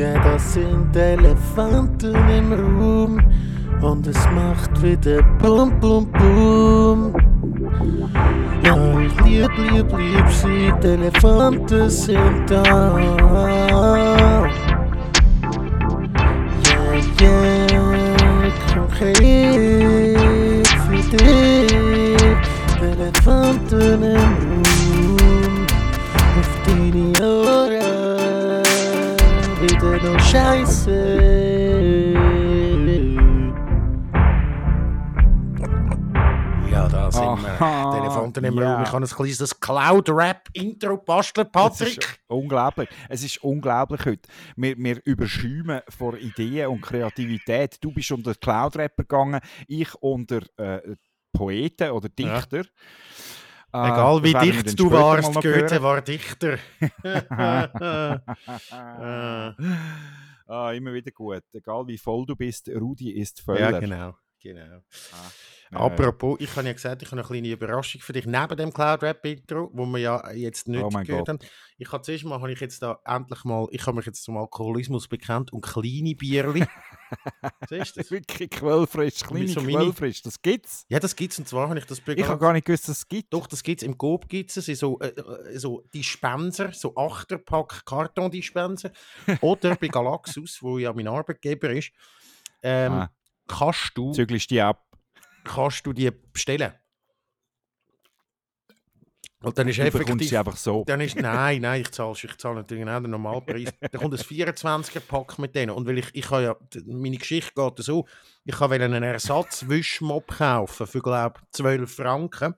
Ja, das sind Elefanten im Raum und es macht wieder Bum Bum Bum. Ja, ich lieb, lieb, lieb sie, die Elefanten sind da. Yeah, yeah, konkret für dich, die Elefanten im Raum. Nur Scheiße. Ja, da sind wir. Aha, Die Elefanten im ja. Raum. Ich habe ein kleines Cloud-Rap-Intro basteln, Es Patrick. ist unglaublich. Es ist unglaublich heute. Wir, wir überschäumen vor Ideen und Kreativität. Du bist unter Cloud-Rapper gegangen, ich unter äh, Poeten oder Ja. Dichter. Äh, Egal wie dicht du warst, Goethe hören. war Dichter. Ah, immer wieder gut. Egal wie voll du bist, Rudi ist Völler. ja, genau. Genau. Äh, Apropos, ich habe ja gesagt, ich habe eine kleine Überraschung für dich. Neben dem Cloud-Rap-Intro, wo wir ja jetzt nicht Oh gehört haben. Ich habe zuerst mal, habe ich jetzt da endlich mal, ich habe mich jetzt zum Alkoholismus bekannt und kleine Bierli. Siehst du das? Wirklich quellfrisch, kleine so quellfrisch. Das gibt's. Ja, das gibt es. Und zwar habe ich das Ich habe gar nicht gewusst, dass es gibt. Doch, das gibt es. Im Coop gibt es so, äh, äh, so Dispenser, so Achterpack Kartondispenser. Oder bei Galaxus, wo ja mein Arbeitgeber ist, ähm, Ah. Kannst, du, Zügelst die ab. kannst du die bestellen. Und dann ist Du effektiv... sie einfach so. Dann ist, nein, nein, ich zahle, ich zahle natürlich auch den Normalpreis. Da kommt ein 24er-Pack mit denen. Und weil ich, ich habe ja, meine Geschichte geht so, ich wollte einen Ersatzwischmob kaufen für, glaube ich, 12 Franken.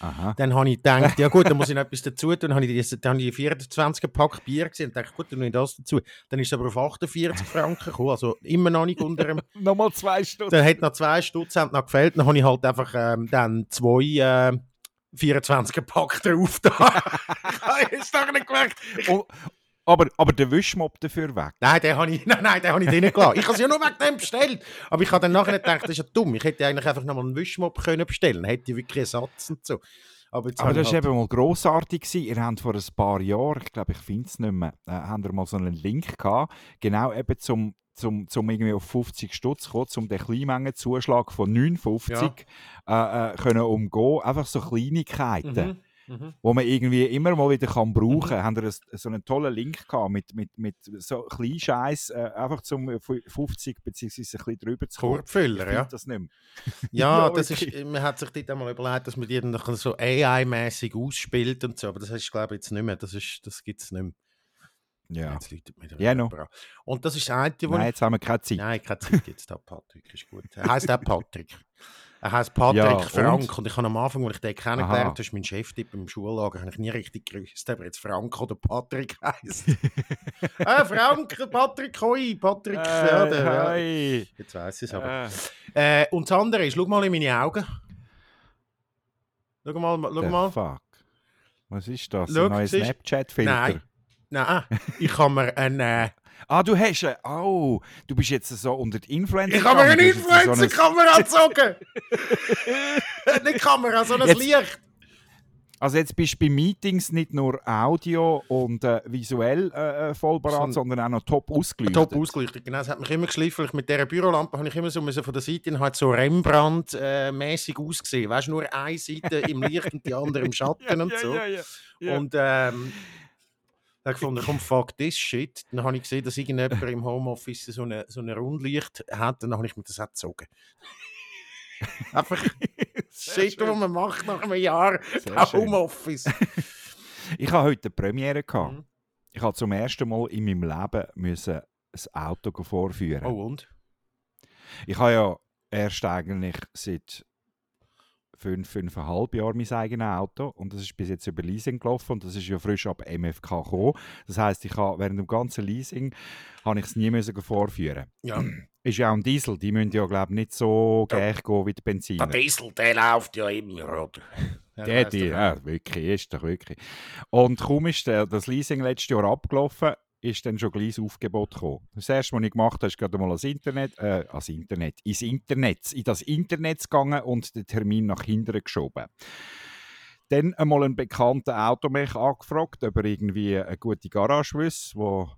Aha. Dann habe ich gedacht, ja gut, dann muss ich noch etwas dazu tun. Dann habe ich, die- dann habe ich 24er Pack Bier gesehen und dachte, gut, dann nehme ich das dazu. Dann ist es aber auf 48 Franken gekommen, also immer noch nicht unter dem... Nochmal zwei Stunden. Dann hat noch zwei Stutz noch gefällt. Dann habe ich halt einfach ähm, dann zwei äh, 24er Pack drauf da. ich habe es doch nicht gemerkt. Oh, aber, aber der Wischmob dafür weg. nein, den habe ich, nein, nein, den habe ich drinnen gelassen. Ich habe es ja nur wegen dem bestellt. Aber ich habe dann nachher gedacht, das ist ja dumm. Ich hätte eigentlich einfach nochmal einen Wischmob können bestellen können. Hätte ich wirklich Ersatz und so. Aber, Aber das war halt, eben mal grossartig. Gewesen. Ihr habt vor ein paar Jahren, ich glaube, ich finde es nicht mehr, äh, habt ihr mal so einen Link gehabt, genau eben zum, zum, zum irgendwie auf 50 Stutz kommen, um den Kleinmengenzuschlag von 59 äh, äh, können umgehen. Einfach so Kleinigkeiten. Mhm, mhm. wo man irgendwie immer mal wieder kann brauchen kann, haben wir so einen tollen Link gehabt mit, mit, mit so Kleinscheiß, äh, einfach zum äh, fu- 50 bzw. ein bisschen drüber zu kommen. Korpfüller, Ich ja. das nicht mehr. Ja, Ja, das ist, man hat sich dort einmal überlegt, dass man die dann noch so AI-mäßig ausspielt und so, aber das ist, glaube ich, jetzt nicht mehr. Das, ist- das gibt es nicht mehr. Ja. Jetzt läutet mir der Ja, noch. jemand an. Und das ist das eine, wo Nein, jetzt haben wir keine Zeit. Nein, keine Zeit jetzt, der Patrick ist gut. Er heisst auch Patrick. Er heisst Patrick Ja, Frank und? ich habe am Anfang, als ich den kennengelernt habe, ist mein Cheftipp im Schullager, habe ich nie richtig gewusst, ob jetzt Frank oder Patrick heisst. äh, Frank, Patrick, hoi, Patrick. ja, der, ja. hey. Jetzt weiß ich es aber. Äh, Äh, und das andere ist, schau mal in meine Augen. Schau mal, schau the mal. fuck? Was ist das? Schau, Ein neuer siehst- Snapchat-Filter? Nein. Nein, ich habe mir einen... Äh, Ah, du hast einen. Oh, du bist jetzt so unter die Influencer. ich habe mir eine Influencer-Kamera gezogen. Nicht Kamera, sondern ein Jetzt- Licht. Also jetzt bist du bei Meetings nicht nur Audio und äh, visuell äh, äh, voll parat, Son- sondern auch noch top ausgeleuchtet. Top ausgelichtet, genau. Es hat mich immer geschliffen. Mit dieser Bürolampe habe ich immer so müssen von der Seite in halt so Rembrandt-mäßig ausgesehen. Weißt du, nur eine Seite im Licht und die andere im Schatten und so. ja, ja. Und ähm, da habe ich gefunden, komm, fuck this shit. Dann habe ich gesehen, dass irgendjemand im Homeoffice so eine, so eine Rundlicht hat. Dann habe ich mir das auch gezogen. Einfach Shit, was man macht nach einem Jahr schön. Homeoffice. Ich habe heute eine Premiere gehabt. Mhm. Ich habe zum ersten Mal in meinem Leben müssen ein Auto vorführen. Oh und? Ich habe ja erst eigentlich seit fünf, fünfeinhalb Jahren mein eigenes Auto und das ist bis jetzt über Leasing gelaufen und das ist ja frisch ab MFK gekommen. Das heisst, ich habe während dem ganzen Leasing habe ich es nie müssen vorführen. Ja. Ist ja auch ein Diesel, die müssen ja glaube ich nicht so Ja. gleich gehen wie die Benziner. Der Diesel, der läuft ja immer, oder? Ja, Der, doch ja, wirklich, ist doch wirklich. Und kaum ist der, das Leasing letztes Jahr abgelaufen, ist dann schon gleich das Aufgebot gekommen. Das erste, was ich gemacht habe, ist gerade mal ans Internet, äh, ans Internet, ins Internet, in das Internet gegangen und den Termin nach hinten geschoben. Dann einmal einen bekannten Automech angefragt, ob er irgendwie eine gute Garage wüsste, wo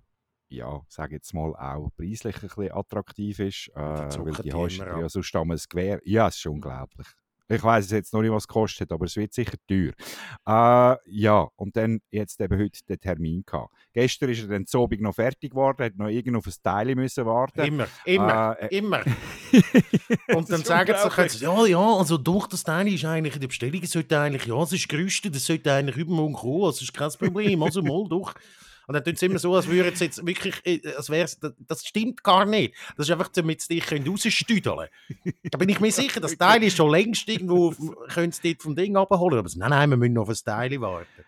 ja, sage jetzt mal, auch preislich ein bisschen attraktiv ist. Äh, weil die hast ja sonst ein Gewehr. Ja, es ist unglaublich. Ich weiß jetzt noch nicht, was es kostet, aber es wird sicher teuer. Äh, ja, und dann jetzt eben heute den Termin gehabt. Gestern ist er dann Abend noch fertig geworden, hat noch irgendwo auf ein Teil müssen warten. Immer, immer, Äh, immer. Das Und dann sagen sie, ja, ja, also durch das Teil ist eigentlich in der Bestellung, es sollte eigentlich, ja, es ist gerüstet, es sollte eigentlich übermorgen kommen, also ist kein Problem, also mal durch. Und dann tun sie immer so, als würden sie jetzt wirklich, äh, als wär's, das, das stimmt gar nicht. Das ist einfach, damit sie dich können rausstüdeln Da bin ich mir sicher, das Teil ist schon längst irgendwo, können sie dort vom Ding abholen. Aber nein, nein, wir müssen noch auf ein Teil warten.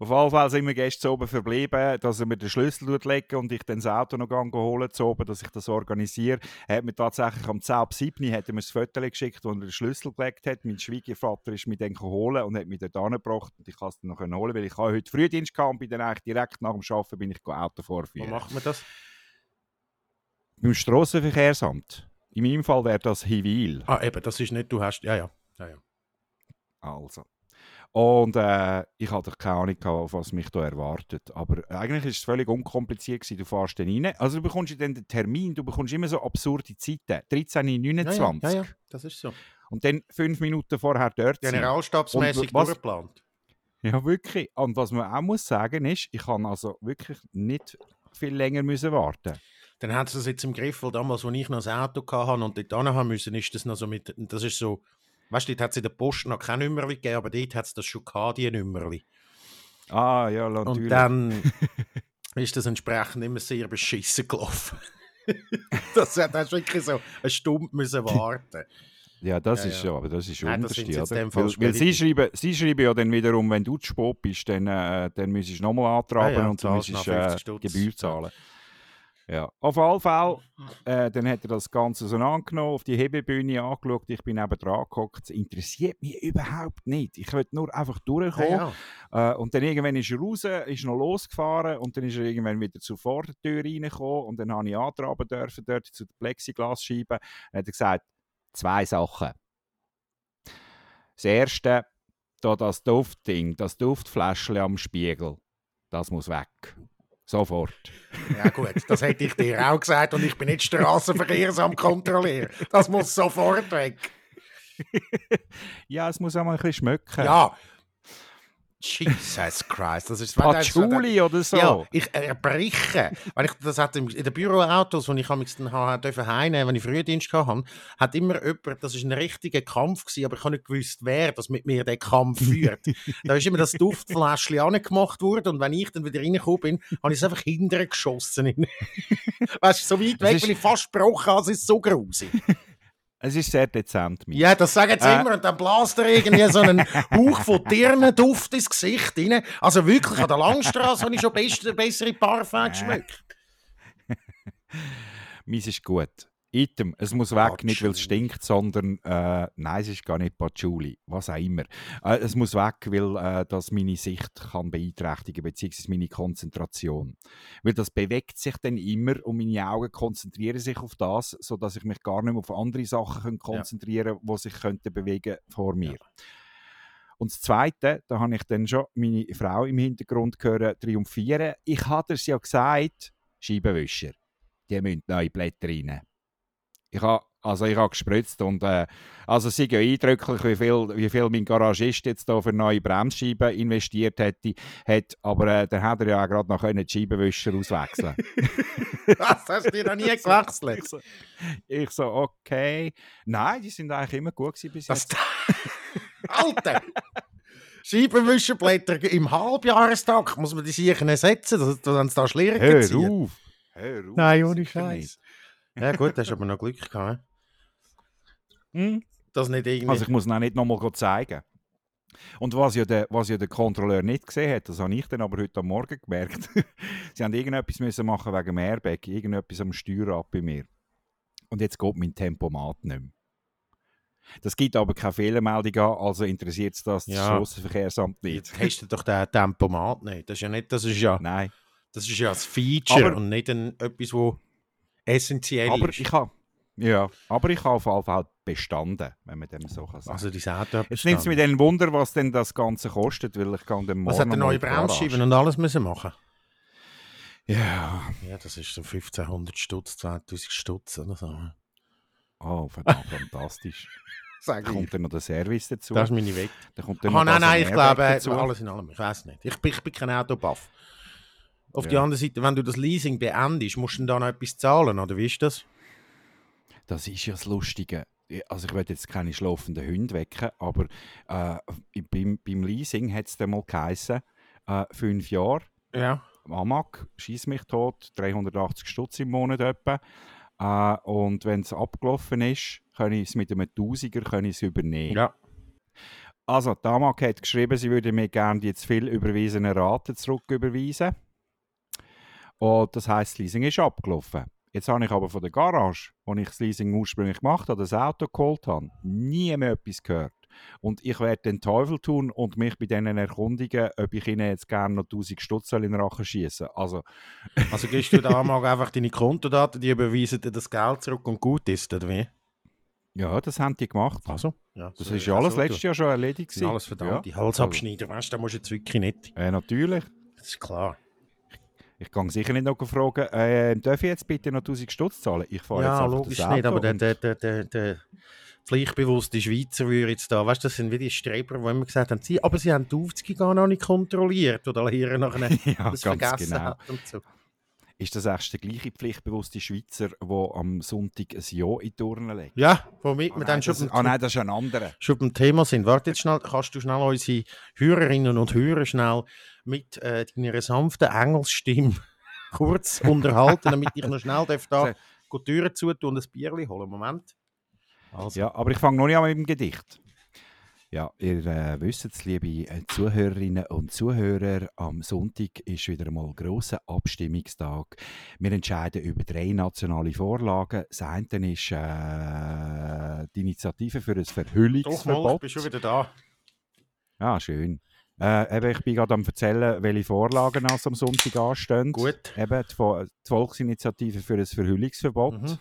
Auf jeden Fall sind wir gestern oben verblieben, dass er mir den Schlüssel legen und ich dann das Auto noch holen zu oben, dass ich das organisiere. Er hat mir tatsächlich am 10 ab 7 hat er mir das Foto geschickt, wo er den Schlüssel gelegt hat. Mein Schwiegervater ist mich dann holen und hat mich dort angebracht und ich kann es dann noch holen, weil ich habe heute Frühdienst gehabt und bin dann eigentlich direkt nach dem Arbeiten bin ich Auto Wo vorführen. macht man das? Beim Strassenverkehrsamt. In meinem Fall wäre das Hiwil. Ah, eben, das ist nicht, du hast, ja, ja. ja, ja. Also. Und äh, ich hatte keine Ahnung, gehabt, was mich da erwartet. Aber eigentlich ist es völlig unkompliziert. Gewesen. Du fährst dann rein. Also du bekommst dann den Termin, du bekommst immer so absurde Zeiten. 13.29 Ja, ja, ja, ja, das ist so. Und dann fünf Minuten vorher dort. Generalstabsmäßig durchgeplant. Ja, wirklich. Und was man auch muss sagen ist, ich kann also wirklich nicht viel länger müssen warten. Dann hat sie das jetzt im Griff, weil damals, als ich noch ein Auto hatte und dort haben müssen, ist das noch so mit, das ist so, weißt du, dort hat es in der Post noch kein Nummerli gegeben, aber dort hat es das schon gehabt, die Nummerli. Ah, ja, natürlich. Und dann ist das entsprechend immer sehr beschissen gelaufen. das hat hast du wirklich so eine Stunde müssen warten. Ja, das Ja, ist ja. aber das ist Nein, das unterste, oder? Weil, weil sie, schreiben, sie schreiben ja dann wiederum, wenn du zu spät bist, dann, äh, dann müsstest du nochmal antraben Ah ja, und du müsstest noch 50 äh. Gebühr zahlen. Ja, auf jeden Fall, äh, dann hat er das Ganze so angenommen, auf die Hebebühne angeschaut, ich bin neben dran gehockt. Es interessiert mich überhaupt nicht. Ich will nur einfach durchkommen. Ja, ja. Äh, und dann irgendwann ist er raus, ist noch losgefahren und dann ist er irgendwann wieder zur Vordertür reingekommen und dann habe ich antraben dürfen dort zu der Plexiglasscheibe. Dann hat er gesagt, zwei Sachen. Das erste, da das Duftding, das Duftfläschchen am Spiegel, das muss weg. Sofort. ja gut, das hätte ich dir auch gesagt und ich bin nicht Straßenverkehrsamt kontrollieren. Das muss sofort weg. Ja, es muss auch mal ein bisschen schmecken. Ja. Jesus Christ, das ist... das Patchouli oder so. Ja, ich erbreche. Weil ich, das hat im, in den Büroautos, die ich dann ha- dürfen heimnehmen, wenn ich Frühdienst hatte, hat immer jemand, das ist ein richtiger Kampf gewesen, aber ich habe nicht gewusst, wer das mit mir den Kampf führt. da ist immer das Duftfläschchen angemacht worden und wenn ich dann wieder reingekommen bin, habe ich es einfach hinterher geschossen. weißt du, so weit Das weg, ist- weil ich fast gebrochen habe, es ist so grusig. Es ist sehr dezent. Mike. Ja, das sagen sie Äh. immer und dann bläst er irgendwie so einen Hauch von Dirnenduft ins Gesicht rein. Also wirklich, an der Langstrasse habe ich schon best, bessere Parfum geschmeckt. Meins ist gut. Item, es muss weg, nicht weil es Patchouli. stinkt, sondern, äh, nein, es ist gar nicht Patchouli, was auch immer. Äh, es muss weg, weil äh, das meine Sicht kann beeinträchtigen, beziehungsweise meine Konzentration. Weil das bewegt sich dann immer und meine Augen konzentrieren sich auf das, sodass ich mich gar nicht mehr auf andere Sachen konzentrieren kann, die sich könnten bewegen vor mir. Und das Zweite, da habe ich dann schon meine Frau im Hintergrund gehört triumphieren. Ich hatte es ja gesagt, Scheibenwischer, die müssen neue Blätter rein. Ich habe also ich habe gespritzt und äh, also es ist ja eindrücklich, wie viel, wie viel mein Garagist jetzt da für neue Bremsscheiben investiert hätte, hat, aber äh, dann hat er ja auch gerade noch können die Scheibenwischer auswechseln. Das hast du dir noch nie ich, gewechselt. so, ich so, okay. Nein, die sind eigentlich immer gut gewesen bis Das jetzt. Alter! Scheibenwischerblätter im Halbjahrestag muss man die sicher ersetzen, dass dass sie da Schlieren Hör auf! Hör auf! Nein, ohne Scheiß. Ja gut, hast aber noch Glück gehabt. Hm? Dass nicht irgendwie... Also ich muss auch nicht nochmal zeigen. Und was ja, der, was ja der Kontrolleur nicht gesehen hat, das habe ich dann aber heute am Morgen gemerkt. Sie haben irgendetwas müssen machen wegen dem Airbag, irgendetwas am Steuerrad bei mir. Und jetzt geht mein Tempomat nicht mehr. Das gibt aber keine Fehlermeldung an, also interessiert es das, das Ja. Strassenverkehrsamt nicht. Jetzt hast du doch den Tempomat nicht. Das ist ja nicht, das ist ja, Nein. das ist ja ein Feature Aber- und nicht ein, etwas, wo essentiell Aber ist. ich habe ja, aber ich habe auf jeden Fall bestanden, wenn man dem so kann sagen. also die Auto Jetzt nimmt es mich dann Wunder, was denn das Ganze kostet, weil ich kann morgen Was hat der neue. Bremsscheiben und alles müssen machen? Ja. Ja, das ist so 1500 Stutz, 2000 Stutz oder so. Oh, verdammt, fantastisch. Sag Da kommt dann noch der Service dazu. Das ist meine Weg. Da kommt dann noch nein, nein, ich glaube, dazu. alles in allem, ich weiß nicht. Ich, bin- ich bin kein Autobuff. Auf Ja. andere Seite, wenn du das Leasing beendest, musst du dann da noch etwas zahlen, oder wie ist das? Das ist ja das Lustige. Also ich will jetzt keine schlafenden Hunde wecken, aber äh, beim, beim Leasing hat es dann mal geheißen, äh, fünf Jahre, Ja. Amag, schieß mich tot, 380 Stutz im Monat etwa. Äh, und wenn es abgelaufen ist, kann ich es mit einem Tausiger kann übernehmen. Ja. Also, die Amag hat geschrieben, sie würde mir gerne die zu viel überwiesene Raten zurücküberweisen. Und das heisst, das Leasing ist abgelaufen. Jetzt habe ich aber von der Garage, wo ich das Leasing ursprünglich gemacht habe, das Auto geholt habe, nie mehr etwas gehört. Und ich werde den Teufel tun und mich bei denen erkundigen, ob ich ihnen jetzt gerne noch 1000 Stutz in den Rachen schießen Also, Also gibst du da mal einfach deine Kontodaten, die überweisen dir das Geld zurück und gut ist, oder wie? ja, das haben die gemacht. Also, ja. Das so- ist ja alles so, letztes Jahr schon erledigt. Das alles gewesen. verdammte Halsabschneider, weißt du, da musst du jetzt wirklich nicht. Ja. Natürlich. Das ist klar. Ich kann sicher nicht noch fragen, äh, darf ich jetzt bitte noch 1000 Stutz zahlen? Ich fahre jetzt Ja, einfach logisch das Auto nicht, aber der, der, der, der, der pflichtbewusste Schweizer würde jetzt da, weißt du, das sind wie die Streber, die immer gesagt haben, sie, aber sie haben die Aufzüge gar noch nicht kontrolliert oder hier nachher ja, das ganz vergessen genau. hat und so. Ist das echt der gleiche pflichtbewusste Schweizer, der am Sonntag ein Ja in die Turnen legt? Ja, womit Ah, wir dann schon, ah nein, das ist ein anderer. schon beim Thema sind. Warte jetzt schnell, kannst du schnell unsere Hörerinnen und Hörer schnell mit äh, deiner sanften Engelsstimme kurz unterhalten, damit ich noch schnell darf da die Türen zutun und ein Bierchen holen. Moment. Also, Ja, aber ich fange noch nicht an mit dem Gedicht. Ja, ihr äh, wisst es, liebe äh, Zuhörerinnen und Zuhörer, am Sonntag ist wieder einmal ein grosser Abstimmungstag. Wir entscheiden über drei nationale Vorlagen. Das eine ist äh, die Initiative für ein doch mal, ich Verhüllungsverbot. bin schon wieder da. Ah, schön. Äh, eben, ich bin gerade am erzählen, welche Vorlagen also am Sonntag anstehen. Gut. Eben die, Vo- die Volksinitiative für ein Verhüllungsverbot, Mhm.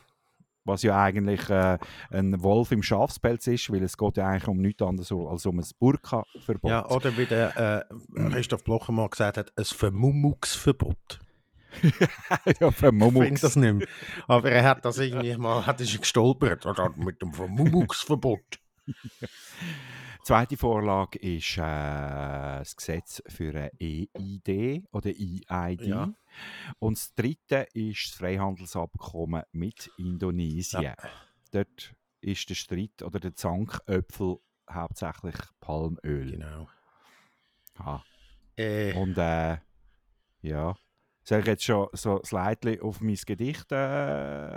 was ja eigentlich äh, ein Wolf im Schafspelz ist, weil es geht ja eigentlich um nichts anderes als um ein Burka-Verbot. Ja, oder wie der äh, Christoph Blocher mal gesagt hat, ein Vermummungsverbot. ja, Ich finde Vermummux. das nicht mehr. Aber er hat das irgendwie mal hat ist gestolpert oder mit dem Vermummungsverbot. Zweite Vorlage ist äh, das Gesetz für ein EID oder EID. Ja. Und das dritte ist das Freihandelsabkommen mit Indonesien. Ja. Dort ist der Streit oder der Zanköpfel hauptsächlich Palmöl. Genau. Ah. Äh, Und äh, ja, soll ich jetzt schon so das auf mein Gedicht äh,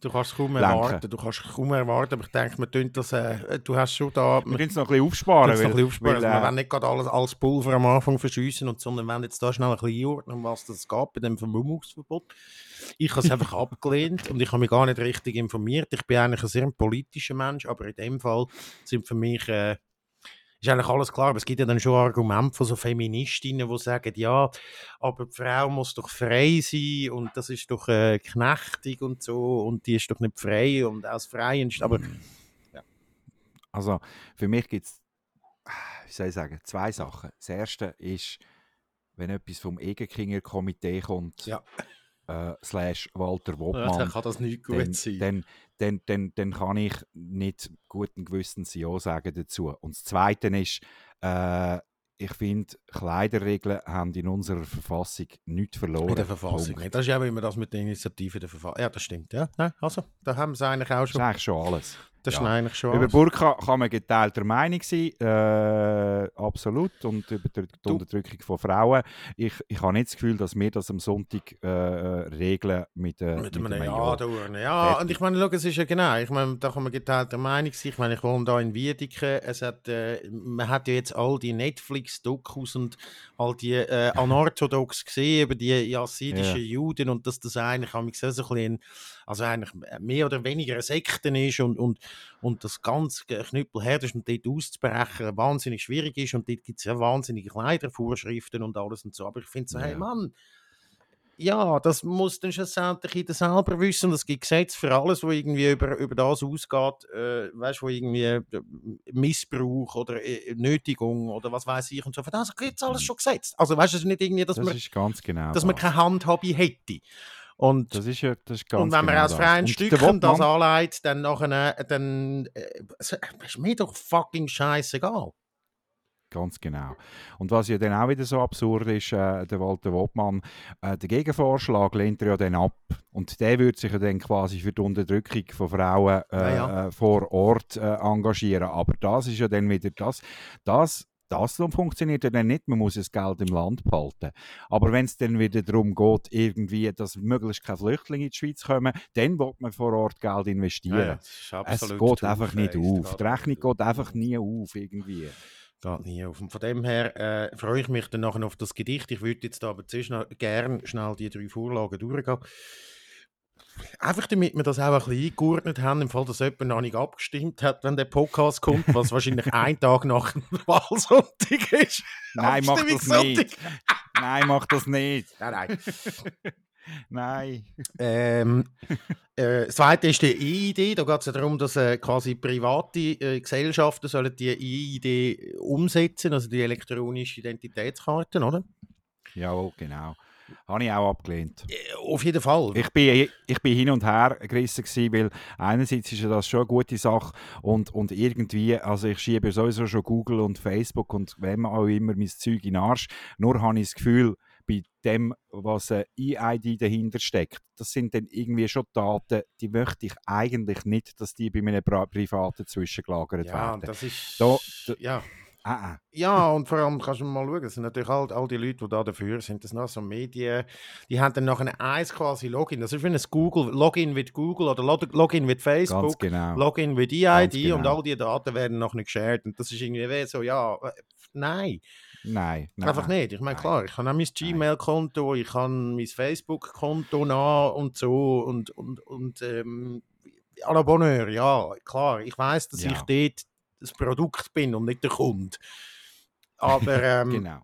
du kannst es kaum lenken. erwarten. Du kannst es kaum erwarten, aber ich denke, wir tun das, äh, du hast schon da... Wir können es noch ein bisschen aufsparen. Jetzt noch ein weil- bisschen aufsparen. weil, also, wir äh, wollen nicht gerade alles als Pulver am Anfang verschiessen, und, sondern wollen jetzt da schnell ein bisschen einordnen, um was das geht bei dem Vermummungsverbot. Ich habe es einfach abgelehnt und ich habe mich gar nicht richtig informiert. Ich bin eigentlich ein sehr politischer Mensch, aber in dem Fall sind für mich... Äh, ist eigentlich alles klar, aber es gibt ja dann schon Argumente von so Feministinnen, die sagen, ja, aber die Frau muss doch frei sein und das ist doch äh, knechtig und so und die ist doch nicht frei und aus Freien, aber Also für mich gibt es, wie soll ich sagen, zwei Sachen. Das erste ist, wenn etwas vom Egenkinger Komitee kommt, Ja. äh, slash Walter ja, Wobmann, dann kann das nicht gut dann, sein. dann, dann, dann, dann kann ich nicht guten Gewissens Ja sagen dazu. Und das Zweite ist, äh, ich finde, Kleiderregeln haben in unserer Verfassung nichts verloren. In der Verfassung Punkt. nicht. Das ist ja immer das mit der Initiative der Verfassung. Ja, das stimmt. Ja, also, da haben sie eigentlich auch Das ist schon. eigentlich schon alles. Das ist ja. eigentlich schon. Über. Burka kann man geteilter Meinung sein, äh, absolut. Und über die, die Unterdrückung von Frauen. Ich, ich habe nicht das Gefühl, dass wir das am Sonntag äh, äh, regeln mit, äh, mit einem Ja, Ja. und ich meine, schau, es ist ja genau, ich meine, da kann man geteilter Meinung sein. Ich meine, ich wohne da in Wiedeken, es hat, äh, man hat ja jetzt all die Netflix-Dokus und all die äh, Anorthodox gesehen über die yazidischen Ja. Juden und dass das eigentlich, habe ich gesehen, so ein bisschen, also eigentlich mehr oder weniger eine Sekte ist und, und, und das ganz knüppelhart ist und dort auszubrechen wahnsinnig schwierig ist und dort gibt es ja wahnsinnige Kleidervorschriften und alles und so. Aber ich finde so, hey Ja. Mann, ja, das muss dann schlussendlich jeder selber wissen. Und es gibt Gesetze für alles, was irgendwie über, über das ausgeht, äh, weißt du, wo irgendwie äh, Missbrauch oder äh, Nötigung oder was weiß ich und so. Für das gibt es alles schon gesetzt. Also weißt du, es ist nicht irgendwie, dass, Das man, ist ganz genau dass man das. keine Handhabe hätte. Und Das ist ja das ist ganz und wenn man genau aus das. freien Stücken das anlegt, dann nachher, dann äh, ist mir doch fucking scheißegal. Ganz genau. Und was ja dann auch wieder so absurd ist, äh, der Walter Wobmann, äh, der Gegenvorschlag lehnt er ja dann ab. Und der würde sich ja dann quasi für die Unterdrückung von Frauen äh, Ja, ja. Äh, vor Ort äh, engagieren. Aber das ist ja dann wieder das, das das dann funktioniert ja dann nicht, man muss das Geld im Land behalten. Aber wenn es dann wieder darum geht, irgendwie, dass möglichst keine Flüchtlinge in die Schweiz kommen, dann wird man vor Ort Geld investieren. ist Es geht einfach nicht auf. Die Rechnung geht einfach nie auf irgendwie. Geht nie auf. Und von dem her äh, freue ich mich dann nachher auf das Gedicht. Ich würde jetzt aber zuerst gerne schnell die drei Vorlagen durchgehen. Einfach damit wir das auch ein bisschen eingeordnet haben, im Fall, dass jemand noch nicht abgestimmt hat, wenn der Podcast kommt, was wahrscheinlich ein Tag nach dem Wahlsonntag ist. Nein, mach das nicht. Nein, mach das nicht. Nein, nein. Nein. Ähm, äh, das zweite ist die E-Idee. Da geht es ja darum, dass äh, quasi private äh, Gesellschaften sollen die E-Idee umsetzen, also die elektronische Identitätskarten, oder? Ja, genau. Habe ich auch abgelehnt. Äh, Auf jeden Fall. Ich bin, ich bin hin und her gerissen, gewesen, weil einerseits ist ja das schon eine gute Sache und, und irgendwie, also ich schiebe sowieso schon Google und Facebook und wem auch immer mein Zeug in den Arsch. Nur habe ich das Gefühl, bei dem, was ein EID dahinter steckt, das sind dann irgendwie schon Daten, die möchte ich eigentlich nicht, dass die bei Pri- Privaten zwischengelagert ja, werden. das ist. Da- da- ja. Ah, ah. ja, und vor allem kannst du mal schauen, das sind natürlich all, all die Leute, die da dafür sind, das auch so Medien, die haben dann nachher eins quasi Login. Das ist wie ein Google, Login mit Google oder Log- Login mit Facebook. genau. Login mit EID Ganz und genau. all die Daten werden noch nicht geshared. Und das ist irgendwie wie so, ja, äh, nein, Nein, nein. einfach nicht. Ich meine, klar, ich habe auch mein Gmail-Konto, ich habe mein Facebook-Konto nach und so und, und, und ähm, à la Bonheur, ja, klar, ich weiß, dass Ja. ich dort das Produkt bin und nicht der Kunde. Aber, ähm, Genau.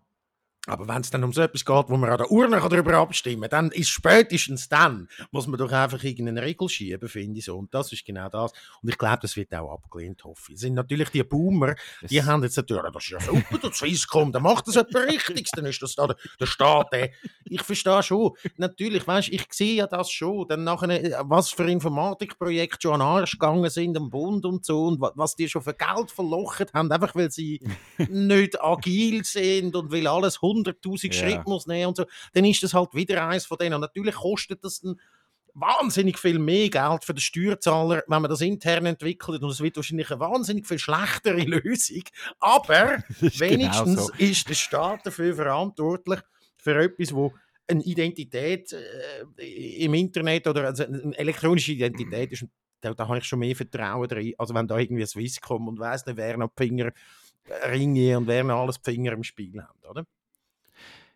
Aber wenn es dann um so etwas geht, wo man an der Urne darüber abstimmen kann, dann ist spätestens dann, muss man doch einfach irgendeine Regel schieben, finde ich so. Und das ist genau das. Und ich glaube, das wird auch abgelehnt, hoffe ich. Es sind natürlich die Boomer, die Es- haben jetzt natürlich, das ist ja super, der Swisscom, der macht das etwas Richtiges, dann ist das da der, der Staat. Der. Ich verstehe schon, natürlich, weißt ich sehe ja das schon, dann nachher, was für Informatikprojekte schon an Arsch gegangen sind am Bund und so und wa- was die schon für Geld verlocht haben, einfach weil sie nicht agil sind und weil alles 100'000 Ja. Schritte muss nehmen und so, dann ist das halt wieder eins von denen. Und natürlich kostet das dann wahnsinnig viel mehr Geld für den Steuerzahler, wenn man das intern entwickelt und es wird wahrscheinlich eine wahnsinnig viel schlechtere Lösung. Aber genau wenigstens so. ist der Staat dafür verantwortlich für etwas, wo eine Identität äh, im Internet oder also eine elektronische Identität ist. Da, da habe ich schon mehr Vertrauen drin. Also wenn da irgendwie Swisscom und weiss nicht, wer noch die Finger äh, ringe und wer noch alles die Finger im Spiel haben, oder?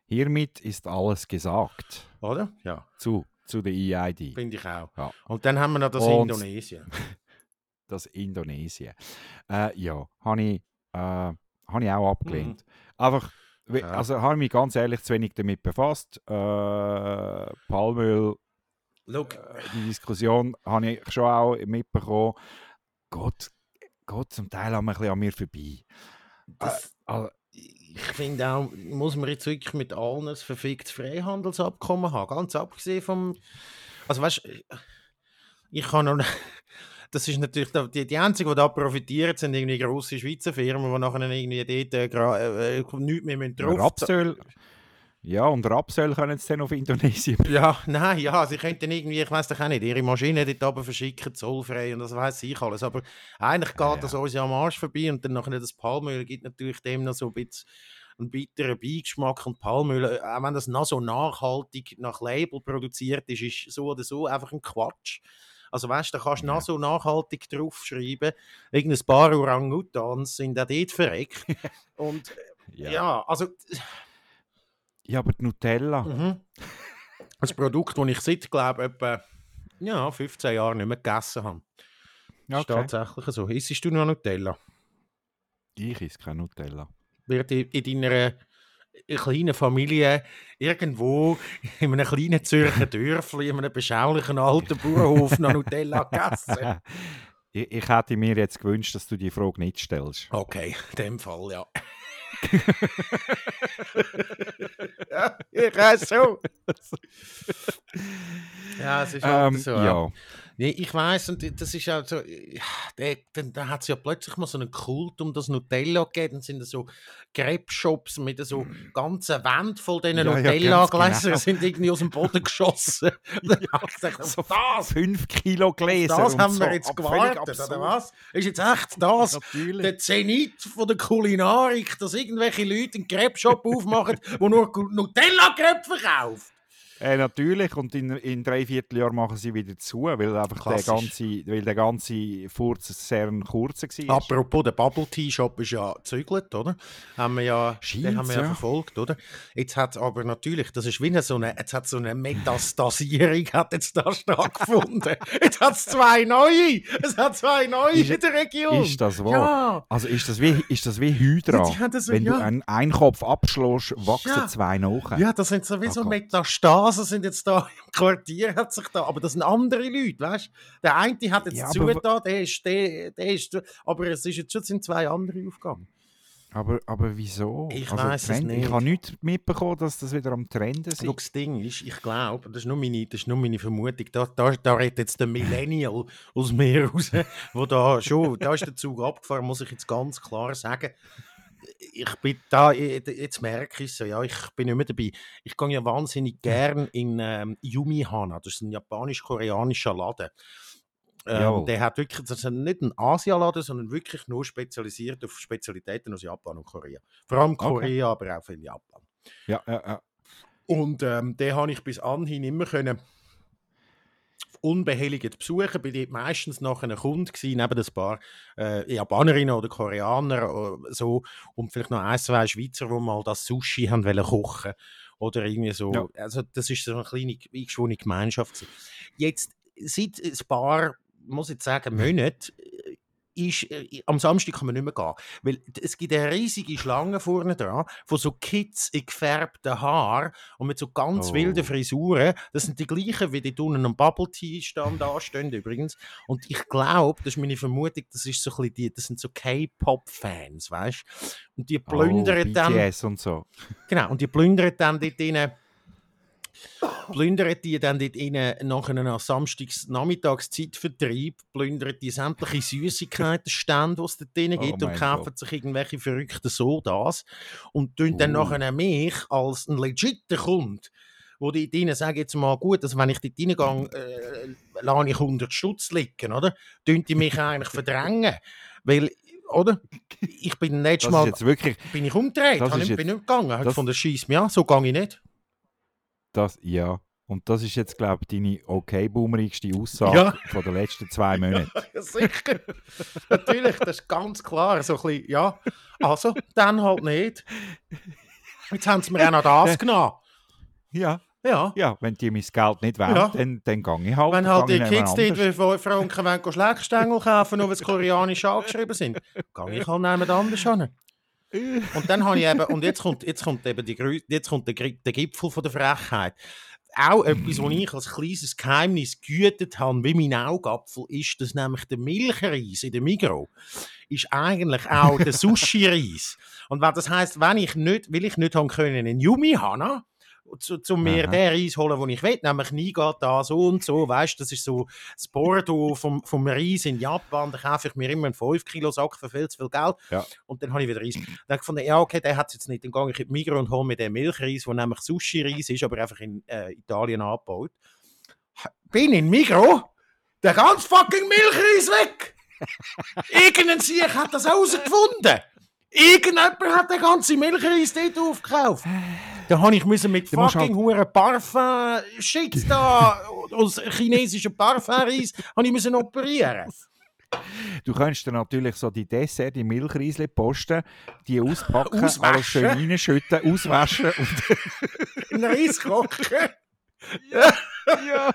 Hiermit ist alles gesagt Oder? Ja, zu, zu der EID. finde ich auch. Ja. Und dann haben wir noch das Und- Indonesien. Das Indonesien. Äh, ja, habe ich, äh, hab ich auch abgelehnt. Mhm. Einfach, Ja. also habe ich mich ganz ehrlich zu wenig damit befasst. Äh, Palmöl, Look, äh, die Diskussion habe ich schon auch mitbekommen. Gott, Gott zum Teil haben wir ein bisschen an mir vorbei. das, Also, ich finde auch, muss man jetzt wirklich mit allen ein verficktes Freihandelsabkommen haben. Ganz abgesehen vom. Also weißt du, ich kann noch. Das ist natürlich, die, die einzigen, die da profitieren, sind irgendwie grosse Schweizer Firmen, die nachher irgendwie dort äh, äh, nichts mehr drauf Rapsöl, ja, und Rapsöl können sie dann auf Indonesien Ja, nein, ja, sie könnten irgendwie, ich weiß doch auch nicht, ihre Maschine dort oben verschicken, zollfrei und das weiß ich alles. Aber eigentlich geht Ja, ja. das uns ja am Arsch vorbei und dann nachher das Palmöl gibt natürlich dem noch so ein bisschen einen bitteren Beigeschmack und Palmöl, äh, auch wenn das noch so nachhaltig nach Label produziert ist, ist so oder so einfach ein Quatsch. Also weißt du, da kannst du Ja. noch so nachhaltig draufschreiben, irgendein paar Orangutans sind auch dort verreckt. und äh, ja. also Ja, aber die Nutella. Mhm. Ein Produkt, das ich seit, glaube etwa ja, 15 Jahren nicht mehr gegessen habe. Das ist Okay. tatsächlich so. Isst du noch Nutella? Ich esse kein Nutella. Wird in, in deiner eine kleine Familie irgendwo in einem kleinen Zürcher Dörfli, in einem beschaulichen alten Bauernhof noch Nutella gegessen. Ich, ich hätte mir jetzt gewünscht, dass du die Frage nicht stellst. Okay, in dem Fall, ja. Ja, ich weiß so. ja, halt Ähm, so. ja. Nee, ich weiß und das ist ja so, da, dann, dann hat es ja plötzlich mal so einen Kult um das Nutella gegeben. Dann sind da so Crepe-Shops mit so ganzen Wänden voll diesen Ja, ja, Nutella-Gläsern ganz genau. sind irgendwie aus dem Boden geschossen. dann ich gedacht, So das, 5 Kilo Gläser. das haben so. wir jetzt Ab- völlig gewartet, oder was? Ist jetzt echt das Natürlich. der Zenit von der Kulinarik, dass irgendwelche Leute einen Crepe-Shop aufmachen, der nur Nutella-Crepe verkauft? Äh, natürlich, und in, in drei Vierteljahr machen sie wieder zu, weil einfach der ganze, weil der ganze Furz sehr ein kurzer war. Apropos, der Bubble Tea Shop ist ja gezügelt, oder? Haben wir ja, den Scheint's, haben wir ja, ja. verfolgt, oder? Jetzt hat aber natürlich, das ist wie so eine, jetzt hat so eine Metastasierung hat jetzt da stattgefunden. jetzt hat es zwei neue, es hat zwei neue Ist- in der Region. Ist das wahr? Ja. Also ist das wie, ist das wie Hydra? Ja, so- Wenn du einen, einen Kopf abschlägst, wachsen zwei nach. Ja, das sind sowieso Oh Gott. Metastasen sind jetzt da im Quartier, hat sich da, aber das sind andere Leute, weißt Der eine hat jetzt Ja, zugetan, der ist, der, der ist, aber es ist jetzt schon sind zwei andere aufgegangen. Aber, aber wieso? Ich also weiss es Trend, nicht. Ich habe nicht mitbekommen, dass das wieder am Trenden ist. Schau, das Ding ist, ich glaube, das ist nur meine, das ist nur meine Vermutung, da, da, da redet jetzt der Millennial aus mir raus, wo da schon, da ist der Zug abgefahren, muss ich jetzt ganz klar sagen. Ich bin da, jetzt merke ich so, ja, ich bin nicht mehr dabei. Ich gehe ja wahnsinnig gern in ähm, Yumihana, das ist ein japanisch-koreanischer Laden. Ähm, der hat wirklich, das ist nicht ein Asialaden, sondern wirklich nur spezialisiert auf Spezialitäten aus Japan und Korea. Vor allem Okay. Korea, aber auch in Japan. Ja, ja, ja. Und ähm, den habe ich bis anhin immer können unbehelligt besuchen. Bin dort meistens noch ein Kunde gewesen, neben ein paar äh, Japanerinnen oder Koreaner oder so und vielleicht noch ein, zwei Schweizer, die mal das Sushi haben wollen kochen oder irgendwie so. Ja. Also das ist so eine kleine eingeschworene Gemeinschaft. gewesen. Jetzt seit ein paar, muss ich sagen, Monaten äh, ist, äh, am Samstag kann man nicht mehr gehen. Weil es gibt eine riesige Schlange vorne dran von so Kids in gefärbten Haaren und mit so ganz Oh. wilden Frisuren. Das sind die gleichen, wie die unten am Bubble Tea Stand anstehen übrigens. Und ich glaube, das ist meine Vermutung, das, ist so ein bisschen die, das sind so K-Pop-Fans, weißt du? Und die plündern oh, dann. BTS und so. Genau, und die plündern dann dort rein, plündern die dann dort rein, nach einem samstags Nachmittagszeitvertrieb, plündern die sämtliche Süßigkeiten-Stände, die es dort drin Oh gibt und kaufen Gott. sich irgendwelche verrückten Sodas und tun dann Uh. nachher mich als ein legiter Kunde wo die denen sagen jetzt mal gut, also wenn ich dort reingehe, äh, lasse ich 100 Stutz liegen, oder? Tun die mich eigentlich verdrängen, weil, oder? Ich bin letztes Mal jetzt wirklich, bin ich umgedreht, nicht, bin nicht gegangen, habe das- gefunden, schieß mich an, so gehe ich nicht. Das, ja. Und das ist jetzt, glaube ich, deine okay-boomerigste Aussage Ja. von den letzten zwei Monaten. Ja, sicher. Natürlich, das ist ganz klar. So ein bisschen, ja, also, dann halt nicht. Jetzt haben sie mir auch noch das genommen. Ja, Ja. ja. Wenn die mein Geld nicht wollen, Ja. dann, dann gehe ich halt. Wenn halt die Kids dort wie 5 Franken wollen Schlägstängel kaufen, nur weil sie koreanisch angeschrieben sind, gehe ich halt jemand anders hin. Und dann habe ich eben, und jetzt kommt, jetzt kommt eben die, jetzt kommt der, der Gipfel von der Frechheit. Auch etwas, was ich als kleines Geheimnis gehütet habe, wie mein Augapfel, ist, dass nämlich der Milchreis in der Migros ist eigentlich auch der Sushi-Reis. Und was das heisst, wenn ich nicht, will ich nicht haben können, einen Yumi haben, zu, zu mir den Reis holen, den ich will, nämlich Niigata, so und so, weißt das ist so das Bordeaux vom, vom Reis in Japan, da kaufe ich mir immer einen 5 Kilo Sack für viel zu viel Geld Ja. und dann habe ich wieder Reis. Dann gefunden, ja okay, der hat es jetzt nicht, dann gehe ich in die Migros und hole mir den Milchreis, der nämlich Sushi-Reis ist, aber einfach in äh, Italien angebaut. Bin in Migros, der ganze fucking Milchreis weg! Irgendein Sieg hat das herausgefunden! Irgendjemand hat den ganzen Milchreis dort aufgekauft. Da habe ich müssen mit fucking hure Parfum Shit da aus chinesischen Parfumreis habe ich müssen operieren. Du könntest dann natürlich so die Dessert, die Milchreisli posten, die auspacken, Auswaschen. alles schön reinschütten, auswaschen und Reis kochen ja,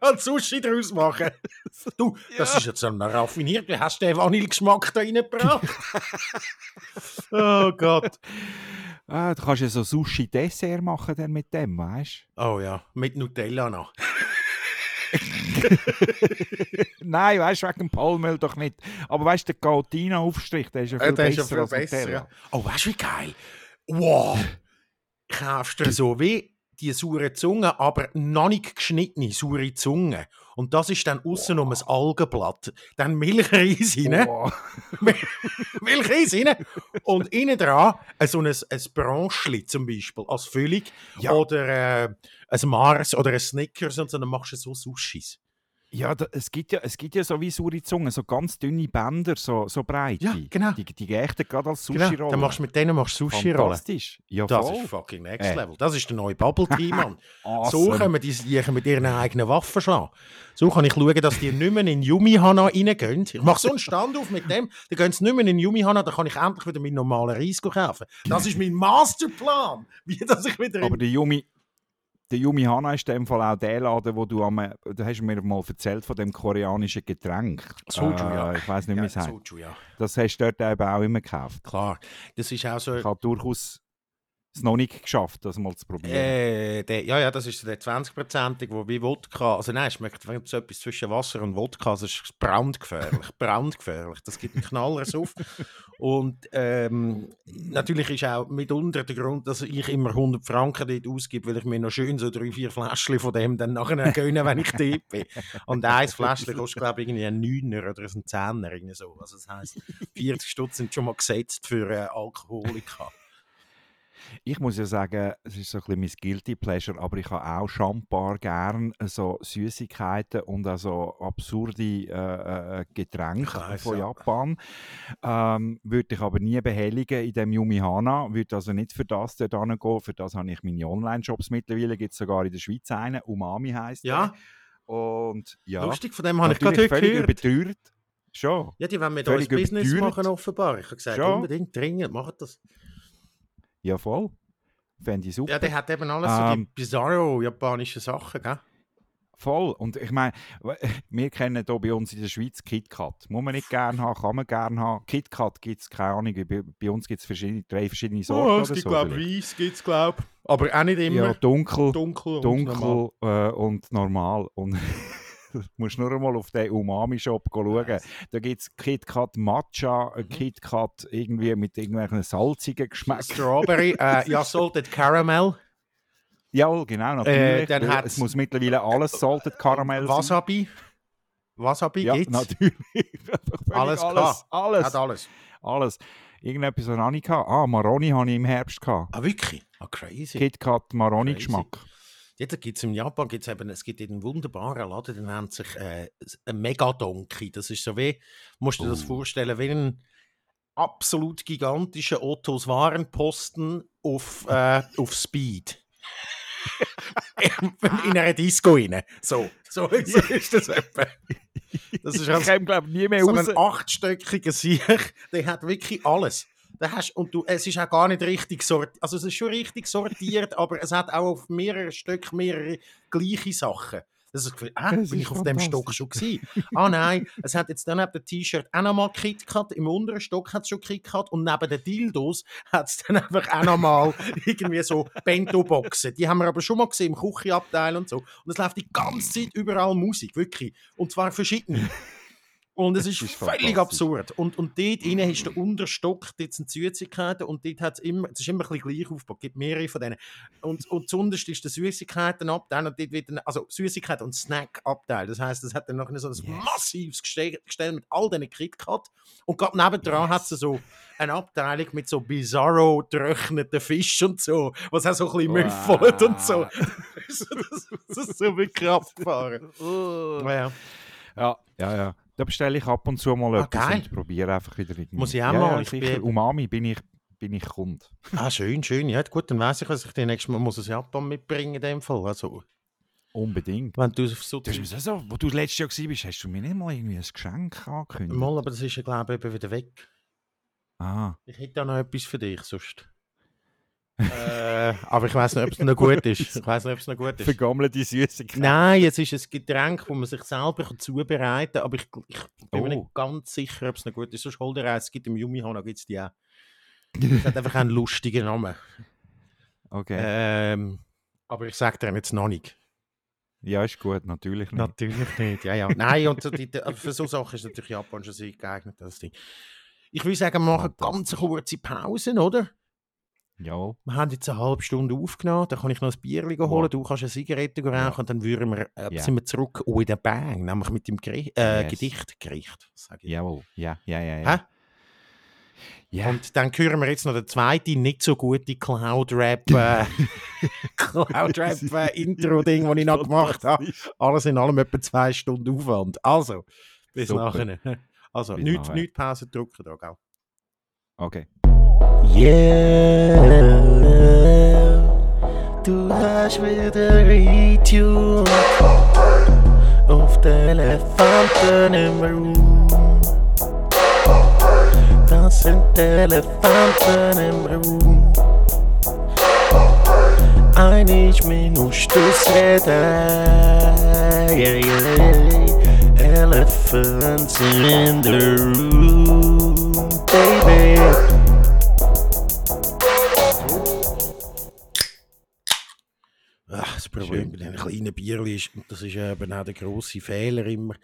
und Sushi draus machen. Du, das Ja. ist jetzt so raffiniert. Wie hast du den Vanillegeschmack da reingebracht? oh Gott. Ah, du kannst ja so Sushi-Dessert machen dann mit dem, weißt Oh ja, mit Nutella noch. Nein, weißt du, wegen dem Palmöl doch nicht. Aber weißt du, der Gautina-Aufstrich, der ist ja viel Äh, der ist besser ja als viel besser. Ja. Oh, weißt du, wie geil? Wow! Kaufst du so wie die saure Zunge, aber noch nicht geschnittene saure Zunge. Und das ist dann außen um ein Algenblatt. Dann Milchreis rein. Milchreis rein. Und innen dran so ein, ein Branchli zum Beispiel als Füllung. Ja. Oder äh, ein Mars oder ein Snickers und. Dann machst du so Sushis. Ja, da, es, gibt ja, es gibt ja so wie saure Zungen, so ganz dünne Bänder, so, so breit. Ja, genau. Die, die geächten gerade als Genau. Sushi-Rollen. Dann machst du mit denen machst Sushi-Rollen. Fantastisch. Ja, Das voll. ist fucking next Äh. level. Das ist der neue Bubble Tea, Mann. So Awesome. können die Siechen mit ihren eigenen Waffen schlagen. So kann ich schauen, dass die nicht mehr in Yumihana reingehen. Ich mache so einen Stand auf mit dem, dann gehen sie nicht mehr in Yumihana, dann kann ich endlich wieder meinen normalen Reis kaufen. Das ist mein Masterplan, wie dass ich wieder... Aber der Yumi, der Yumi Hana ist in dem Fall auch der Laden, wo du am, da hast du mir mal erzählt von dem koreanischen Getränk. Soju, ja. Ich weiß nicht, wie es heißt. Soju, ja. Das hast du dort eben auch immer gekauft. Klar, das ist auch so... Ich habe durchaus es noch nicht geschafft, das mal zu probieren. Äh, der, ja, ja, das ist der 20-prozentige, wo wie Wodka, also nein, es schmeckt wenn so etwas zwischen Wasser und Wodka, das ist brandgefährlich, brandgefährlich, das gibt einen Knaller auf. Und ähm, natürlich ist auch mitunter der Grund, dass ich immer 100 Franken dort ausgebe, weil ich mir noch schön so drei, vier Fläschchen von dem dann nachher gönne, wenn ich dort bin. Und ein Fläschchen kostet, glaube ich, irgendwie einen Neuner oder ein Zehner, irgendwie so. Also das heisst, 40 Stutz sind schon mal gesetzt für äh, Alkoholiker. Ich muss ja sagen, es ist so ein bisschen mein Guilty Pleasure, aber ich habe auch schambar gern so Süßigkeiten und auch so absurde äh, äh, Getränke Kreis, von ja. Japan. Ähm, würde ich aber nie behelligen in dem Yumihana. Würde also nicht für das dort hingehen. Für das habe ich meine Online-Shops mittlerweile. Gibt es sogar in der Schweiz einen. Umami heisst Ja, der. Und ja, lustig, von dem habe ich gerade heute völlig gehört. überteuert. Schon. Ja, die wollen mit uns Völlig Business überteuert. machen, offenbar. Ich habe gesagt, Schon. unbedingt, dringend, macht das. Ja, voll. Fände ich super. Ja, der hat eben alles so die Ähm. bizarro japanischen Sachen, gell? Voll. Und ich meine, wir kennen hier bei uns in der Schweiz KitKat. Muss man nicht gerne haben, kann man gerne haben. KitKat gibt es, keine Ahnung, bei, bei uns gibt es verschiedene, drei verschiedene Sorten Oh, es gibt, so. glaube ich, weiß gibt es, glaube Aber auch nicht immer Ja, dunkel, dunkel und normal. dunkel äh, und normal. Und musst nur einmal auf den Umami-Shop schauen. Da gibt es KitKat Matcha, äh, Mhm. KitKat irgendwie mit irgendwelchen salzigen Geschmäcken. Strawberry, äh, ja, Salted Caramel, Ja, genau, natürlich. Äh, dann weil hat's- es muss mittlerweile alles Salted Caramel sein. Wasabi. Wasabi Ja, gibt's. natürlich. Alles alles. klar. Alles. Hat alles. Alles. Irgendetwas habe ich nicht gehabt. Ah, Maroni habe ich im Herbst gehabt. Ah, wirklich? Ah, crazy. KitKat Maroni-Geschmack. Ja, da gibt's im Japan gibt's eben, es gibt einen wunderbaren Laden, der nennt sich äh, ein Megadonki. Das ist so wie, musst du dir das Oh. vorstellen, wie ein absolut gigantischer Ottos Warenposten auf, äh, auf Speed. in einer Disco rein. So, so, so ist das etwa. Das ist Ich also glaube nie mehr so raus. ein achtstöckiger Sieg, der hat wirklich alles. Da hast, und du, es ist auch gar nicht richtig sortiert. Also es ist schon richtig sortiert, aber es hat auch auf mehreren Stück mehrere gleiche Sachen. Das ist, Gefühl, ah, Das bin ich auf dem. Stock schon gewesen? ah nein, es hat jetzt dann neben dem T-Shirt auch nochmal KitKat, im unteren Stock hat es schon KitKat und neben den Dildos hat es dann einfach auch nochmal irgendwie so Bento-Boxen. Die haben wir aber schon mal gesehen im Küchenabteil und so. Und es läuft die ganze Zeit überall Musik, wirklich. Und zwar verschiedene. Und es ist, ist völlig absurd. Und, und dort innen ist der Unterstock, dort sind Süßigkeiten und dort hat es immer, es ist immer ein bisschen gleich aufgebaut, es gibt mehrere von denen. Und, und zuunterst ist der Süßigkeitenabteil und dort wird dann, also Süßigkeiten und Snackabteil. Das heisst, es hat dann noch so ein Yes. massives Gestell, Gestell mit all diesen KitKat. Und gerade nebendran Yes. hat es so eine Abteilung mit so bizarro getrockneten Fisch und so, was auch so ein bisschen Wow. müffelt und so. das, das ist so wirklich abgefahren. Ja. Ja, ja, ja. Da bestelle ich ab und zu mal Ah, etwas geil. und probiere einfach wieder irgendwie. Muss ich auch ja, mal, Ja, ich bin- Umami bin ich, bin ich Kunde. Ah, schön, schön. Ja, gut, dann weiß ich, was ich den nächsten Mal muss aus Japan mitbringen in dem Fall. Also, Unbedingt. wenn du so hast mir so, wo du letztes Jahr warst, bist, hast du mir nicht mal irgendwie ein Geschenk angekündigt? Mal, aber das ist ja, glaube ich, eben wieder weg. Ah, Ich hätte da noch etwas für dich, sonst. Äh, aber ich weiß nicht, ob es noch gut ist. Ich weiß nicht, ob es noch gut ist. vergammelte Süßigkeit. Nein, es ist ein Getränk, das man sich selber zubereiten kann, aber ich, ich bin mir Oh. nicht ganz sicher, ob es noch gut ist. Sonst hol dir eins, es gibt im Yumihana gibt's die auch. Es hat einfach einen lustigen Namen. Okay. Ähm, aber ich sage dir jetzt noch nicht. ja, ist gut, natürlich nicht. Natürlich nicht, ja, ja. Nein, und die, die, für so Sachen ist natürlich Japan schon sehr geeignet. Das Ding. Ich würde sagen, wir machen ganz kurze Pausen, oder? Jawohl. Wir haben jetzt eine halbe Stunde aufgenommen, dann kann ich noch ein Bier holen, Wow. du kannst eine Zigarette rauchen und dann würden wir, äh, Ja. sind wir zurück with a bang, nämlich mit dem Geri äh, Yes. Gedicht. Gericht, sag ich. Jawohl. Ja, ja, ja. ja. Hä? Ja. Und dann hören wir jetzt noch den zweiten, nicht so gute Cloud-Rap, äh, Cloud-Rap-Intro-Ding, das ich noch gemacht habe. Alles in allem etwa zwei Stunden Aufwand. Also, bis Super. nachher. Also, Bis nicht, nachher. nicht Pause drücken da, gell? Okay. Yeah, du hast wieder Retune auf den Elefanten im Raum. Das sind Elefanten im Raum. Einig musst du's reden. Yeah, yeah. Elephants in the room, baby. Ach, das Problem bei diesen kleinen Bierli ist, und das ist eben auch der grosse Fehler immer,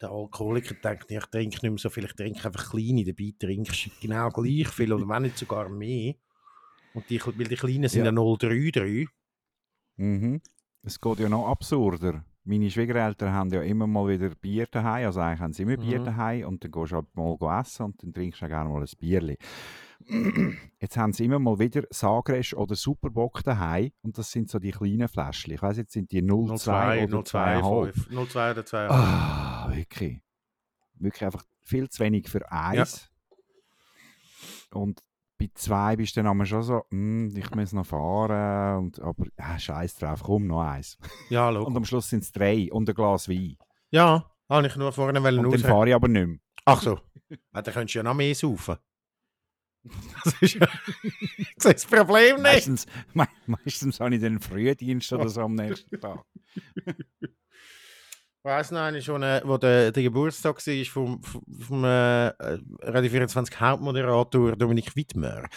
der Alkoholiker denkt, ich trinke nicht mehr so viel, ich trinke einfach kleine, dabei trinkst du genau gleich viel oder wenn nicht sogar mehr. Und die, weil die Kleinen sind Ja. ja 033. Mhm. Es geht ja noch absurder. Meine Schwiegereltern haben ja immer mal wieder Bier daheim, also eigentlich haben sie immer Bier Mhm. daheim und dann gehst du halt mal essen und dann trinkst du auch gerne mal ein Bierli. Jetzt haben sie immer mal wieder Sagres oder Superbock daheim und das sind so die kleinen Fläschchen. Ich weiß jetzt sind die 02 oder 2,5. 02, 02 oder 2. Ah, wirklich. Wirklich einfach viel zu wenig für eins. Und bei zwei bist du dann aber schon so, «Hm, ich muss noch fahren. Und, aber ja, scheiß drauf, komm, noch eins. Ja, Und logisch. am Schluss sind es drei und ein Glas Wein. Ja, habe ich nur vorne wollen Und dann ausreden. fahre ich aber nicht mehr. Ach so. Ja, dann könntest du ja noch mehr saufen. Das ist ja ich das Problem nicht. Meistens, me meistens habe ich einen Frühdienst oder so am nächsten Tag. Ich weiss noch, eine schon, wo der, der Geburtstag war vom, vom, äh, Radio 24 Hauptmoderator Dominik Wittmer.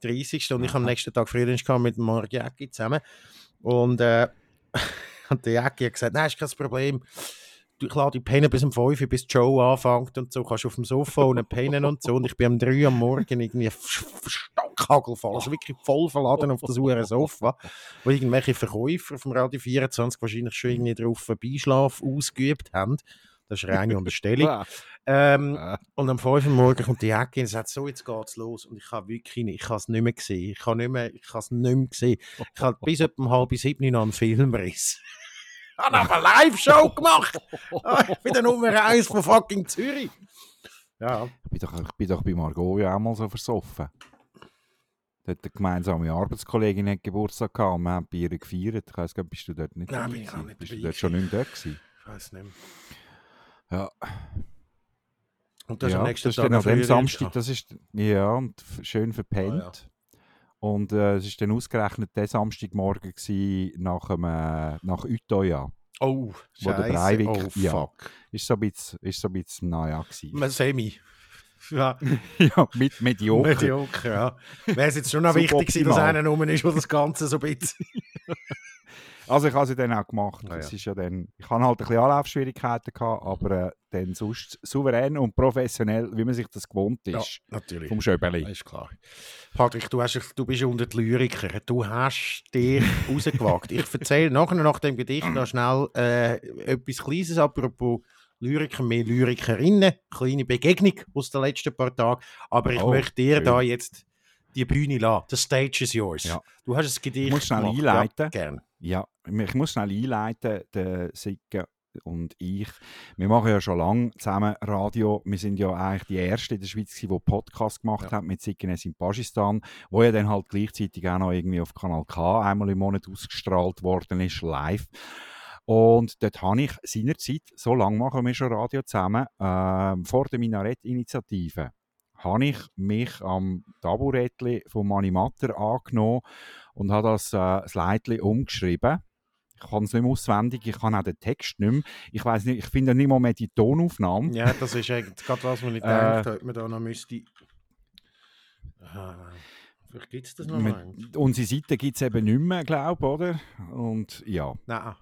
30. Und ich am nächsten Tag Frühdienst mit Mark Jäcki zusammen. Und, äh, und der Jäcki hat gesagt, nein, ist kein Problem. Lade dich pennen bis um 5 Uhr, bis die Show anfängt und so. Kannst du auf dem Sofa und pennen und so. Und ich bin um 3 Uhr am Morgen irgendwie stockhagelvoll, also wirklich voll verladen auf das hure Sofa, wo irgendwelche Verkäufer vom Radio 24 wahrscheinlich schon irgendwie drauf Beischlaf ausgeübt haben. Das ist reine Unterstellung. Ähm, und am 5 Uhr morgen kommt die Hecke und sagt, so, jetzt geht's los. Und ich habe wirklich nicht, ich habe es nicht mehr gesehen. Ich habe nicht mehr, ich es nicht mehr gesehen. Ich habe bis etwa halb sieben noch einen Filmriss. Ich habe aber eine Live-Show gemacht. Ich bin der Nummer 1 von fucking Zürich. Ja. Ich bin, doch, ich bin doch bei Margot ja auch mal so versoffen. Dort eine gemeinsame Arbeitskollegin hat Geburtstag gehabt und wir haben Bier gefeiert. Ich weiss gar nicht, bist du dort nicht Nein, bin ich auch nicht Bist du dabei dort schon nicht mehr dort gewesen? Ich weiß nicht mehr. Ja, Und das ist ja am nächsten das ist Tag dann an dem Samstag, das ist, ja, und schön verpennt. Und äh, es war dann ausgerechnet der Samstagmorgen gewesen, nach, dem, äh, nach Utoya. Oh, Wo der. Breivik- Oh, ja. fuck. Ist so ein bisschen, ist so ein bisschen naja gewesen. Semi. Ja, ja, mit Medioker. mediocre, ja. Wäre es jetzt schon noch wichtig gewesen, dass einer rum ist, der das Ganze so ein bisschen... Also ich habe sie dann auch gemacht. Ah, ja. ist ja dann, ich hatte halt ein bisschen Anlaufschwierigkeiten, gehabt, aber äh, dann sonst souverän und professionell, wie man sich das gewohnt Ja, ist. natürlich. Vom Schöbeli. ist klar. Patrick, du, hast, du bist unter die Lyriker. Du hast dich rausgewagt. Ich erzähle nachher nach dem Gedicht noch schnell äh, etwas Kleines, apropos Lyriker, mehr Lyrikerinnen. Kleine Begegnung aus den letzten paar Tagen. Aber ich Oh, möchte dir schön. da jetzt die Bühne lassen. The stage is yours. Ja. Du hast ein Gedicht Ich muss schnell einleiten. Ja, gern. Ja, ich muss schnell einleiten, der Sicke und ich. Wir machen ja schon lange zusammen Radio. Wir sind ja eigentlich die Ersten in der Schweiz, die Podcast gemacht Ja. haben mit Sickenes in Pagistan, wo ja dann halt gleichzeitig auch noch irgendwie auf Kanal K einmal im Monat ausgestrahlt worden ist, live. Und dort habe ich seinerzeit, so lange machen wir schon Radio zusammen, ähm, vor der Minarett-Initiative, habe ich mich am Taburettli von Mani Matter angenommen und habe das, äh, Leitli umgeschrieben. Ich kann es nicht mehr auswendig, ich kann auch den Text nicht mehr. Ich weiß nicht, ich finde nicht mal mehr die Tonaufnahme. Ja, das ist eigentlich gerade was, was ich Äh, ob man da noch müsste. Ah, vielleicht gibt es das noch mal. Unsere Seite gibt es eben nicht mehr, glaube ich, oder? Und ja. Nein.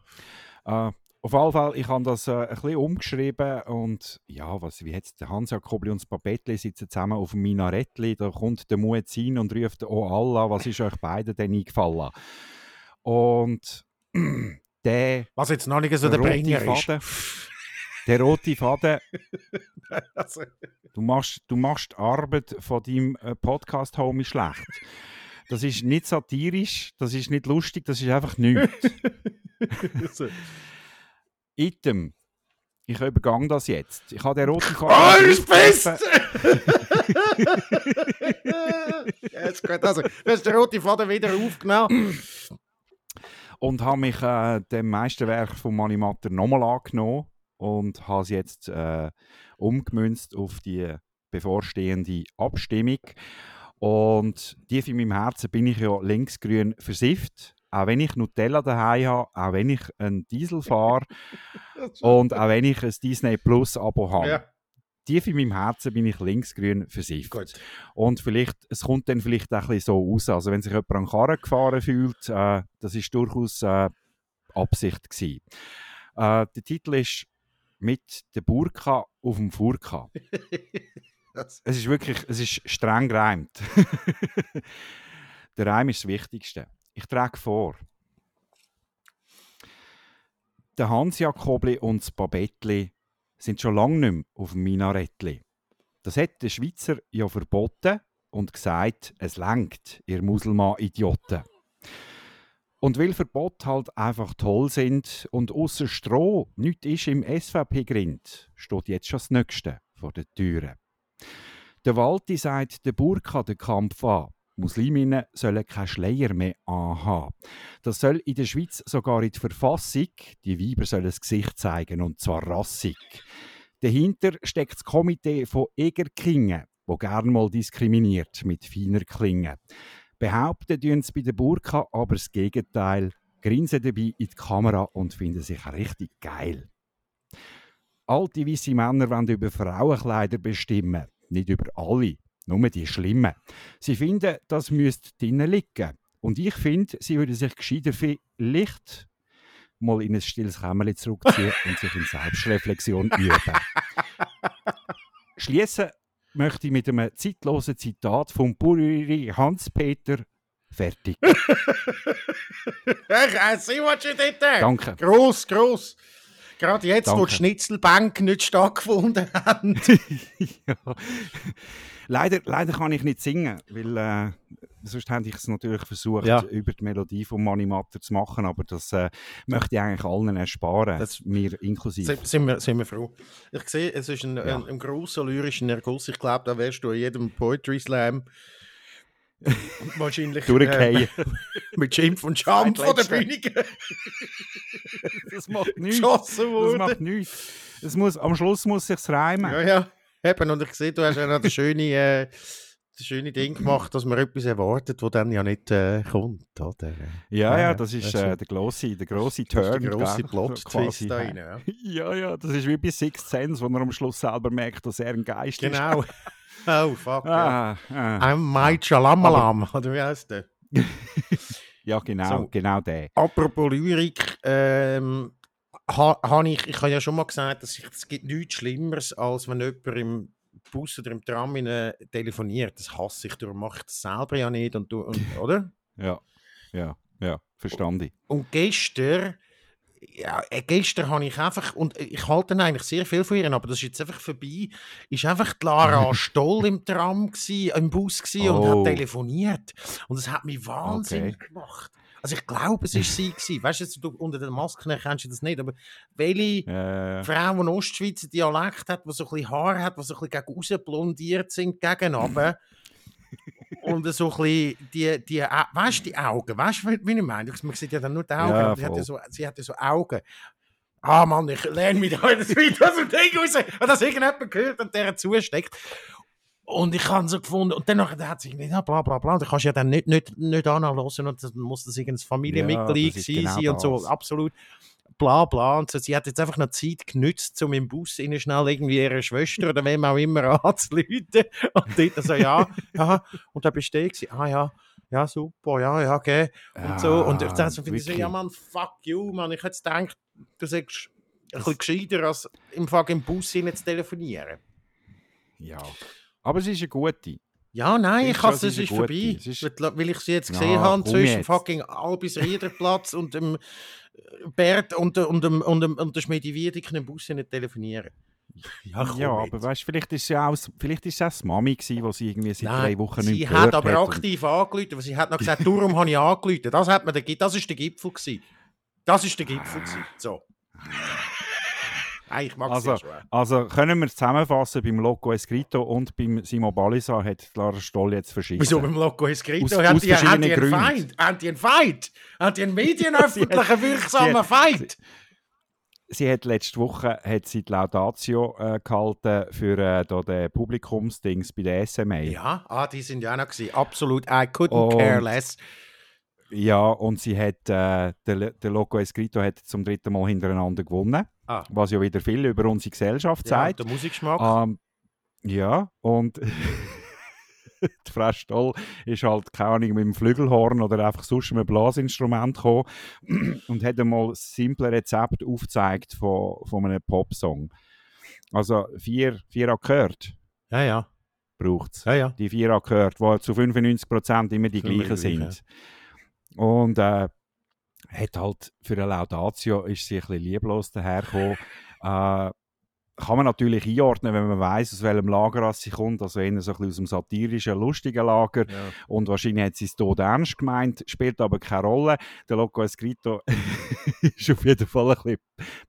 Äh, auf jeden Fall, ich habe das äh, ein bisschen umgeschrieben und ja, was, wie jetzt der Hans Jakobli und das Papettli sitzen zusammen auf dem Minarettli, da kommt der Muezzin und ruft «Oh Allah, was ist euch beiden denn eingefallen?» Und der, Was jetzt noch nicht so der Bringer ist. Faden, der rote Faden, Also, du machst, du machst die Arbeit von deinem äh, Podcast-Homie schlecht. Das ist nicht satirisch, das ist nicht lustig, das ist einfach nichts. Item. Ich übergang das jetzt. Ich habe den roten Faden. Oh, ist aufgegriffen. ja, ist gut. Also, du hast den roten Faden wieder aufgenommen. und habe mich äh, dem Meisterwerk von Manimatter nochmal angenommen und habe es jetzt äh, umgemünzt auf die bevorstehende Abstimmung. Und tief in meinem Herzen bin ich ja linksgrün versifft. Auch wenn ich Nutella daheim habe, auch wenn ich einen Diesel fahre und auch wenn ich ein Disney Plus Abo habe. Ja, Tief in meinem Herzen bin ich linksgrün versifft. gut. Und vielleicht, es kommt dann vielleicht auch ein bisschen so raus. Also wenn sich jemand an Karren gefahren fühlt, äh, das ist durchaus äh, Absicht gewesen. Äh, der Titel ist «Mit der Burka auf dem Furka». Es ist wirklich, es ist streng gereimt. der Reim ist das Wichtigste. Ich trage vor. Der Hans Jakobli und das Babettli sind schon lange nicht mehr auf dem Minarettli. Das hat der Schweizer ja verboten und gesagt, es lenkt, ihr Muselmann-Idioten. Und weil Verbote halt einfach toll sind und außer Stroh nichts ist im SVP-Grind, steht jetzt schon das Nächste vor der Türe. Der Walti sagt der Burka den Kampf an. Musliminnen sollen keinen Schleier mehr anhaben. Das soll in der Schweiz sogar in der Verfassung. Die Weiber sollen das Gesicht zeigen und zwar rassig. Dahinter steckt das Komitee von Egerkingen, wo gern mal diskriminiert mit feiner Klinge. Behaupten tun sie bei der Burka aber das Gegenteil, grinsen dabei in die Kamera und finden sich richtig geil. Alte weiße Männer wollen über Frauenkleider bestimmen, nicht über alle, nur die Schlimmen. Sie finden, das müsste drinnen liegen. Und ich finde, sie würden sich gescheiter vielleicht mal in ein stilles Kämmerchen zurückziehen und sich in Selbstreflexion üben. Schließen möchte ich mit einem zeitlosen Zitat vom Buriri Hans-Peter fertig. Ich sehe, was du dort Danke. Gross, gross. Gerade jetzt, wo Danke. die Schnitzelbank nicht stattgefunden haben. ja. Leider, leider kann ich nicht singen, weil äh, sonst hätte ich es natürlich versucht, Ja. über die Melodie von Mani Matter zu machen, aber das äh, möchte ich eigentlich allen ersparen, Das- mir inklusive. Sind, wir, sind wir froh. Ich sehe, es ist ein, Ja. ein, ein grosser lyrischer Erguss. Ich glaube, da wärst du in jedem Poetry Slam wahrscheinlich Durchgehen. äh, mit Schimpf und Scham von der. Bühne das macht nichts. Das macht nichts. Es muss, am Schluss muss es reimen. Ja, ja. Eben, und ich sehe, du hast ja noch das schöne, äh, das schöne Ding gemacht, dass man etwas erwartet, das dann ja nicht äh, kommt. Oder? Ja, Ja, das ist das äh, der grosse, der grosse Turn. der grosse? Plot-Twist da rein. Ja. Ja, ja, das ist wie bei Sixth Sense, wo er am Schluss selber merkt, dass er ein Geist ist. Genau. Oh, fuck. Ja. Ah, ah. I'm Mike Shalamalam, oder wie heißt der? Ja, genau, So. genau der. Apropos Lyrik, ähm, ha, ha ich, ich habe ja schon mal gesagt, dass ich, es gibt nichts Schlimmeres, als wenn jemand im Bus oder im Tram äh, telefoniert. Das hasse ich, darum mache ich das selber ja nicht. Und, du- und, oder? Ja, ja, ja, verstanden. Und gestern, ja, äh, gestern habe ich einfach, und ich halte eigentlich sehr viel von ihr, aber das ist jetzt einfach vorbei, ist einfach die Lara Stoll im Tram, gsi, im Bus gsi und Oh. hat telefoniert. Und das hat mich wahnsinnig gemacht. Also ich glaube, es war sie. Gewesen. Weißt du, jetzt, du, unter den Masken erkennst du das nicht, aber welche Äh, Frau, die einen Ostschweizer Dialekt hat, die so ein bisschen Haar hat, die so ein bisschen gegen raus blondiert sind, gegen runter. Und so ein bisschen die, die, weißt die Augen, weißt du, wie ich meine? Man sieht ja dann nur die Augen, Ja, sie hat ja, so, sie hat ja so Augen. Ah Mann, ich lerne mich da das wieder aus dem Ding raus. Und das irgendjemand gehört und der zusteckt. Und ich habe so gefunden, und dann hat sich nicht, ja, bla bla bla, du kannst ja dann nicht, nicht, nicht anhören und dann muss das irgendein Familienmitglied ist sein genau und so, absolut. bla bla. Und so, sie hat jetzt einfach noch Zeit genützt, um im Bus ihnen schnell irgendwie ihre Schwester oder wem auch immer anzuleiten. Und dort so, ja, ja, und da bist du da gewesen. Ah ja, ja, super, ja, ja, okay. Und so. Und ich dachte so, so, ja, Mann, fuck you, Mann. Ich hätte gedacht, du sagst ein bisschen gescheiter, als im Fall im Bus ihnen zu telefonieren. Ja. Aber es ist eine gute. Ja, nein, ich du, has, es ist gute? vorbei. Es ist- Weil- ich sie jetzt Ja, gesehen habe komm zwischen jetzt. fucking Albis Riederplatz und dem äh, Bert und, und, und, dem, und der Schmiedi Wiedek im Bus nicht telefonieren. Ja, Ja, aber weißt, vielleicht ist ja auch, vielleicht ist es das Mami gewesen, wo sie irgendwie seit drei Wochen nicht sie mehr hat gehört aber und- aktiv angerufen, weil sie hat noch gesagt, darum habe ich angerufen. Das, hat man, der Gi- das ist der Gipfel gewesen. Das ist der Gipfel gewesen. So. Nein, ich mag Also, schon. Also können wir es zusammenfassen, beim Loco Escrito und beim Simo Balisa hat Lara Stoll jetzt verschissen. Wieso beim Loco Escrito? Aus- Haben aus die, haben die einen. Feind? Haben die einen Feind? Haben die einen medienöffentlichen, wirksamen Feind? Sie hat letzte Woche hat sie die Laudatio äh, gehalten für äh, da den Publikumsdings bei der SMA. Ja, ah, die sind ja auch noch gewesen. Absolut, I couldn't Und- care less. Ja, und sie hat, äh, der, der Loco Escrito hat zum dritten Mal hintereinander gewonnen, Ah. was ja wieder viel über unsere Gesellschaft Ja, sagt. der Musikgeschmack. Ähm, ja, und die Frau Stoll ist halt, keine Ahnung, mit dem Flügelhorn oder einfach sonst mit einem Blasinstrument gekommen und hat einmal das simple Rezept aufgezeigt von, von einem Popsong. Also vier, vier Akkorde Ja, ja. braucht es. ja, ja. Die vier Akkorde, die zu 95% immer die Immer die gleichen gleichen. sind. Und äh, hat halt für eine Laudatio ist sie ein bisschen lieblos dahergekommen. äh, kann man natürlich einordnen, wenn man weiß, aus welchem Lager das sie kommt, also eher so ein bisschen aus dem satirischen, lustigen Lager. ja. Und wahrscheinlich hat sie es tot ernst gemeint, spielt aber keine Rolle. Der Loco Escrito ist auf jeden Fall ein bisschen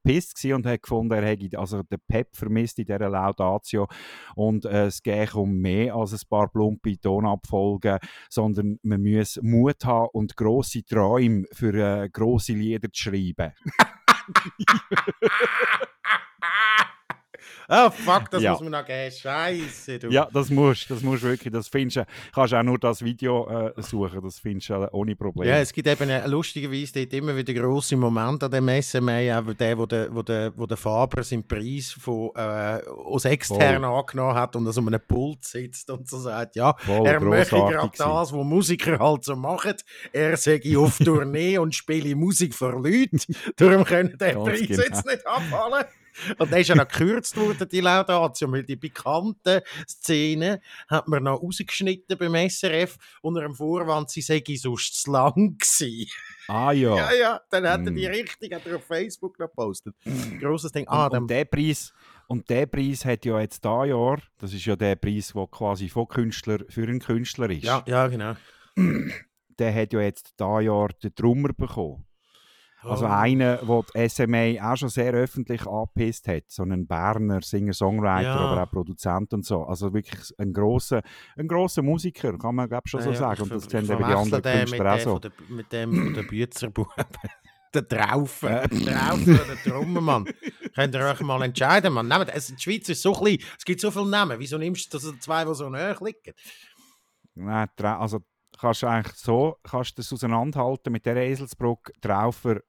pisst und hat gefunden, er hätte also den Pep vermisst in dieser Laudatio. Und äh, es geht um mehr als ein paar plumpe Tonabfolgen, sondern man muss Mut haben und grosse Träume für äh, grosse Lieder zu schreiben. Oh, fuck, das Ja. muss man noch geben. Scheiße, du. Ja, das musst das musst du wirklich, das findest du, kannst auch nur das Video äh, suchen, das findest du ohne Probleme. Ja, es gibt eben lustigerweise dort immer wieder grosse Momente an dem SMA, auch der, wo der, wo der, wo der Faber seinen Preis von, äh, aus extern angenommen hat und also um einen Pult sitzt und so sagt, ja, Voll er möchte gerade das, was Musiker halt so machen. Er sage auf Tournee und spiele Musik für Leute. Darum können den Ganz Preis genau. jetzt nicht abfallen. Und der ist ja noch gekürzt worden, die Laudatio, weil die bekannten Szenen hat man noch rausgeschnitten beim SRF unter dem Vorwand, sie sei sonst zu lang gewesen. Ah ja. Ja, ja, dann hat er die Mm. richtig hat er auf Facebook noch gepostet. Grosses Ding. Ah, und, dann, und, der Preis, und der Preis hat ja jetzt da Jahr, das ist ja der Preis, der quasi von Künstler für einen Künstler ist. ja, ja, genau. Der hat ja jetzt da Jahr den Drummer bekommen. Also Oh. einer, der die SMA auch schon sehr öffentlich angepisst hat. So ein Berner Singer-Songwriter, Ja. aber auch Produzent und so. Also wirklich ein grosser, ein grosser Musiker, kann man glaube schon so Ja, sagen. ich Und das ich eben die anderen Künstler auch mit dem so. der, mit dem von der Bützerbuben. Der Traufen. Äh. Der Traufen oder der Trommelmann. Könnt ihr euch mal entscheiden, Mann. Nehmt, also die Schweiz ist so klein, es gibt so viele Namen. Wieso nimmst du das zwei, die so nahe liegen? Nein, also kannst du eigentlich so kannst du das auseinanderhalten mit der Eselsbrücke. Traufer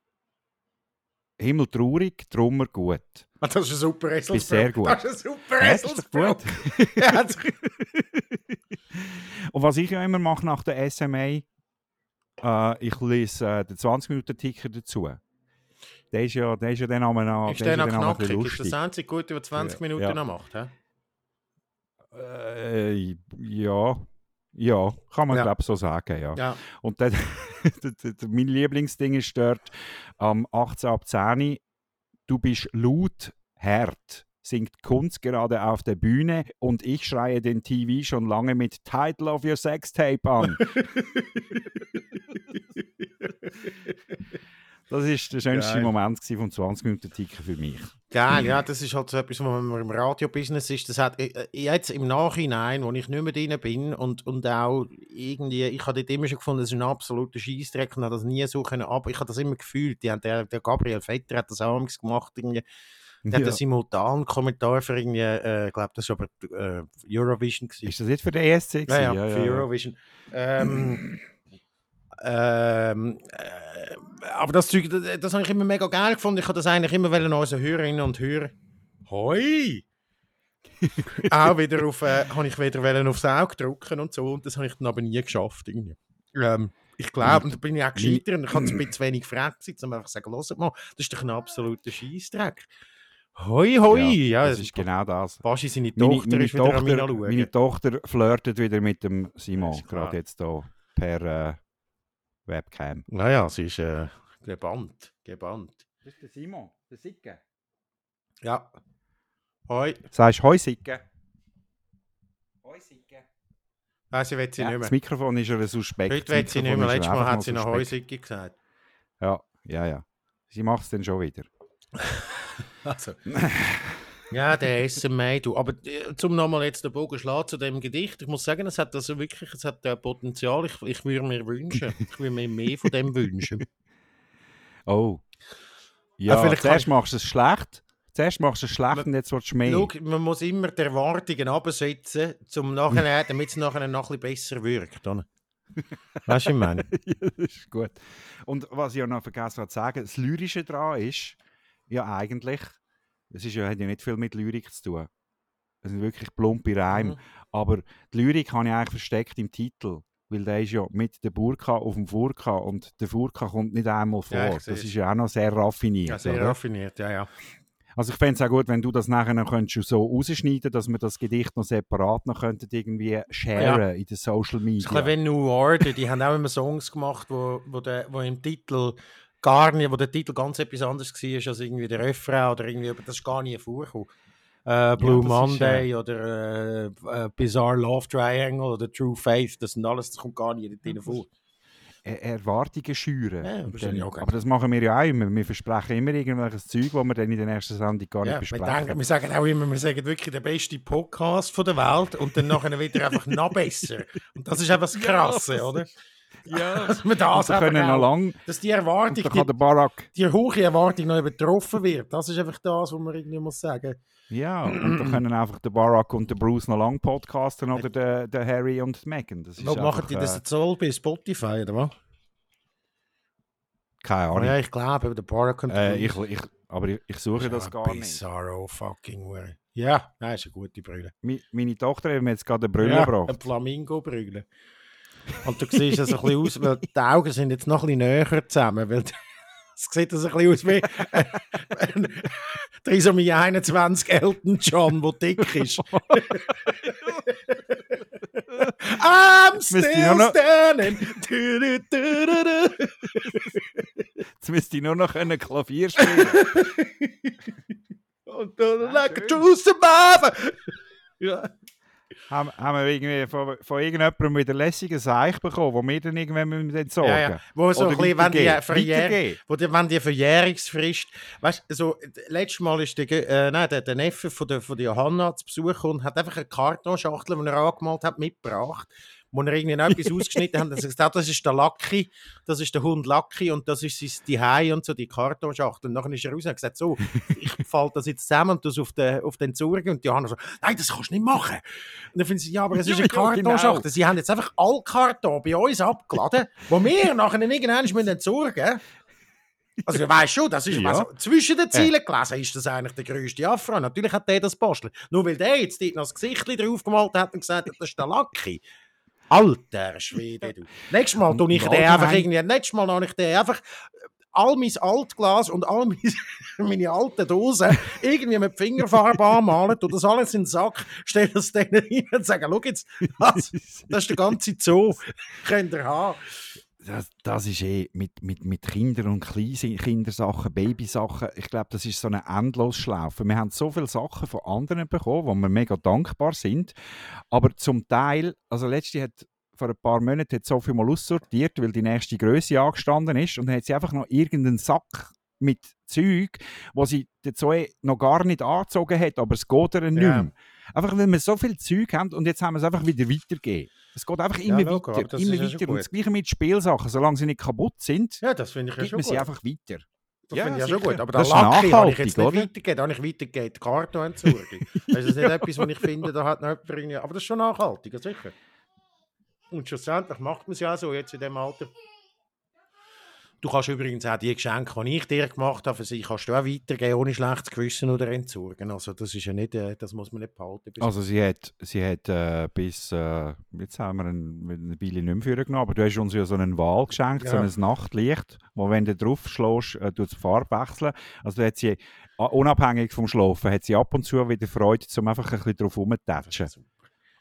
himmeltraurig, Drummer gut. Ah, Das ist ein super Bist Eselsbrück. sehr gut. Das ist ein super Ja, das ist doch Eselsbrück. gut. Ja, Und was ich ja immer mache nach der SMA, äh, ich lese äh, den 20-Minuten-Ticker dazu. Der ist ja, der ist ja dann auch noch, Ist der noch auch ein knackig? Ist das einzige Gute, was 20 Ja. Minuten Ja. noch macht? Äh, ja, ja, kann man Ja. glaube so sagen, ja. Ja. Und dann, mein Lieblingsding ist dort am 18 ab 10 du bist laut, hart, singt Kunst gerade auf der Bühne und ich schreie den TV schon lange mit Title of Your Sextape an. Das ist der schönste Geil. Moment vom 20-Minuten-Ticker für mich. Geil, ja, das ist halt so etwas, wenn man im Radio-Business ist. Das hat äh, jetzt im Nachhinein, wo ich nicht mehr drin bin und, und auch irgendwie, ich habe dort immer schon gefunden, das ist ein absoluter Scheissdreck und habe das nie so können, aber ich habe das immer gefühlt. Die haben, der, der Gabriel Vetter hat das auch gemacht, irgendwie. Der hat Ja. einen simultanen Kommentar für irgendwie, äh, ich glaube, das war aber äh, Eurovision. Gewesen. Ist das jetzt für den ESC? Ja, gewesen? ja, für Eurovision. Ähm, ähm, äh, aber das Zeug, das, das habe ich immer mega geil gefunden. Ich habe das eigentlich immer wollen unseren Hörerinnen und Hörer. Hoi! auch wieder auf, äh, habe ich wieder wollen aufs Auge drücken und so. Und das habe ich dann aber nie geschafft. Irgendwie. Ähm, ich glaube, und da bin ich auch gescheitert. Und ich hatte ein bisschen wenig Freizeit, um einfach zu sagen, hört mal, das ist doch ein absoluter Scheissdreck. Hoi, hoi! Ja, das ist genau das. Fast seine Tochter meine, wieder Tochter, meine Tochter flirtet wieder mit dem Simon, gerade jetzt hier per äh, Webcam. Naja, sie ist äh, gebannt. Gebannt. Das ist der Simon, der Sicke. Ja. Hoi. Sagst du Hoi Sicke? Hoi Sicke. Nein, sie will sie Ja, nicht das mehr. Mikrofon ist ja suspekt. Heute Das will sie nicht Mikrofon mehr. Letztes Mal hat sie noch suspekt. Heusicke gesagt. Ja, ja, ja. Sie macht es dann schon wieder. Also. ja, der SMI, du. Aber äh, zum nochmal jetzt den Bogen schlagen zu dem Gedicht. Ich muss sagen, es hat also wirklich es hat, äh, Potenzial. Ich, ich würde mir wünschen. Ich würde mir mehr von dem wünschen. Oh. Ja, vielleicht zuerst kann- machst du es schlecht. Zuerst machst du es schlecht und jetzt willst du mehr. Schau, man muss immer die Erwartungen absetzen, zum nachher, damit es nachher noch ein bisschen besser wirkt. Oder? Weißt du, was ich meine? ja, das ist gut. Und was ich auch noch vergessen habe zu sagen, das Lyrische daran ist, ja eigentlich, es ist ja, hat ja nicht viel mit Lyrik zu tun. Es sind wirklich plumpe Reime. Mhm. Aber die Lyrik habe ich eigentlich versteckt im Titel. Weil der ist ja mit der Burka auf dem Furka und der Furka kommt nicht einmal vor. Ja, das ist ja auch noch sehr raffiniert. Ja, sehr oder? raffiniert, ja, ja. Also ich fände es auch gut, wenn du das nachher noch könntest so rausschneiden dass wir das Gedicht noch separat noch könnten irgendwie sharen in den Social Das Media. ist ein bisschen wie New Order, die haben auch immer Songs gemacht, wo, wo, der, wo im Titel gar nicht, wo der Titel ganz etwas anderes war als irgendwie der Refrain oder irgendwie, aber das ist gar nie vorgekommen. Äh, Blue das ist, Monday oder äh, äh, Bizarre Love Triangle oder True Faith, das sind alles, das kommt gar nie drin vor. Er- Erwartungen schüren. Ja, dann, ja auch aber das machen wir ja auch immer. Wir versprechen immer irgendwelches Zeug, das wir dann in der nächsten Sendung gar Ja, nicht wir, besprechen. denken, wir sagen auch immer, wir sagen wirklich der beste Podcast von der Welt und dann nachher wieder einfach noch besser. Und das ist einfach das Krasse, oder? ja, Dass wir das da können einfach noch auch, lang, dass die Erwartung, da die, Barack, die hohe Erwartung noch übertroffen wird. Das ist einfach das, was man irgendwie muss sagen. ja, und da können einfach der Barack und der Bruce noch lang podcasten oder der, der Harry und Megan. Das ist Wo machen einfach, die das äh, jetzt all bei Spotify, oder was? Keine Oh, Ahnung. ja, ich glaube, der Barack und äh, ich, ich, aber ich, ich suche das Ja, gar nicht. Bizarro fucking way. Ja, nein, ist eine gute Brille. Mi- Meine Tochter hat mir jetzt gerade eine Brille ja, gebracht. Eine Flamingo-Brille. Und du siehst es ein bisschen aus, weil die Augen sind jetzt noch ein bisschen näher zusammen, weil es sieht das ein bisschen aus wie ein Trisomie 21 Elton John, der dick ist. I'm still standing. Du, du, du, du, du. Jetzt müsste ich nur noch können Klavier spielen. Und du, like a true survivor. Ja. Haben, haben wir irgendwie von, von irgendjemandem wieder lässigen Seich bekommen, wo wir dann irgendwann müssen entsorgen Ja, ja. Wo so ein Oder bisschen, wenn die. Verjähr wo die, wenn die Verjährungsfrist, weißt du, so, letztes Mal ist der, äh, nein, der, der Neffe von der, von der Johanna zu Besuch und hat einfach eine Kartonschachtel, die er angemalt hat, mitgebracht, wo er irgendwie noch etwas ausgeschnitten er hat gesagt, das ist der Lucky, das ist der Hund Lucky und das ist sein Zuhause und so, die Kartonschachtel. Und dann ist er raus und hat gesagt, so, ich falte das jetzt zusammen und das auf den, auf den Entsorgen. Und die Johanna so, nein, das kannst du nicht machen. Und dann finden sie, ja, aber es ist eine ja, genau. Sie haben jetzt einfach all Karton bei uns abgeladen, wo wir nachher irgendwann müssen entsorgen Also, du weißt schon, das ist Ja. also, zwischen den Zielen gelesen, ist das eigentlich der grösste Afro. Natürlich hat der das bastelt. Nur weil der jetzt noch das Gesicht drauf gemalt hat und gesagt hat, das ist der Lucky. Alter Schwede, du. Nächstes Mal tue ich den einfach irgendwie, nächstes Mal habe ich den einfach äh, all mein Altglas und all meine, meine alten Dosen irgendwie mit Fingerfarbe anmalen, tue das alles in den Sack, stelle das denen rein und sage, schau jetzt, das, das ist der ganze Zoo, könnt ihr haben. Das, das ist eh mit, mit, mit Kindern und Kleinkindersachen, Babysachen, ich glaube, das ist so eine Endlosschlaufe. Wir haben so viele Sachen von anderen bekommen, wo wir mega dankbar sind, aber zum Teil, also letzte hat vor ein paar Monaten hat Sophie mal aussortiert, weil die nächste Größe angestanden ist und dann hat sie einfach noch irgendeinen Sack mit Zeug, wo sie der Zoe noch gar nicht angezogen hat, aber es geht ihr nicht mehr. Einfach weil wir so viel Zeug haben und jetzt haben wir es einfach wieder weitergegeben. Es geht einfach immer logo, aber weiter, das immer ja weiter. Und das Gleiche mit Spielsachen. Solange sie nicht kaputt sind, Ja, das ich ja gibt man sie einfach weiter. Das Ja, finde ich ja schon gut. Aber Das Lucky habe ich jetzt nicht weitergegeben. Da habe ich weitergegeben, die Kartonentsorgung. das ist nicht etwas, was ich finde, da hat noch jemand irgendwie... Aber das ist schon nachhaltig, ja, sicher. Und schlussendlich macht man es ja auch so jetzt in dem Alter. Du kannst übrigens auch die Geschenke, die ich dir gemacht habe, für sie kannst du auch weitergeben, ohne schlechtes Gewissen oder entsorgen. Also das ist ja nicht, äh, das muss man nicht behalten. Also sie hat, sie hat äh, bis, äh, jetzt haben wir ein- eine Weile nicht mehr genommen, aber du hast uns ja so einen Wal geschenkt, so Ja. ein Nachtlicht, wo wenn du drauf schlägst, äh, tut die Farbe wechseln. Also hat sie, unabhängig vom Schlafen, hat sie ab und zu wieder Freude, um einfach ein bisschen drauf Das rumzutatschen. ist super.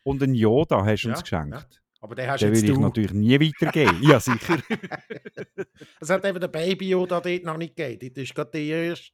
Und einen Yoda hast du Ja, uns geschenkt. Aber den hast Den jetzt würde ich natürlich nie weitergeben. ja, sicher. Es hat eben der Baby Yoda dort noch nicht gegeben. Das ist gerade die erste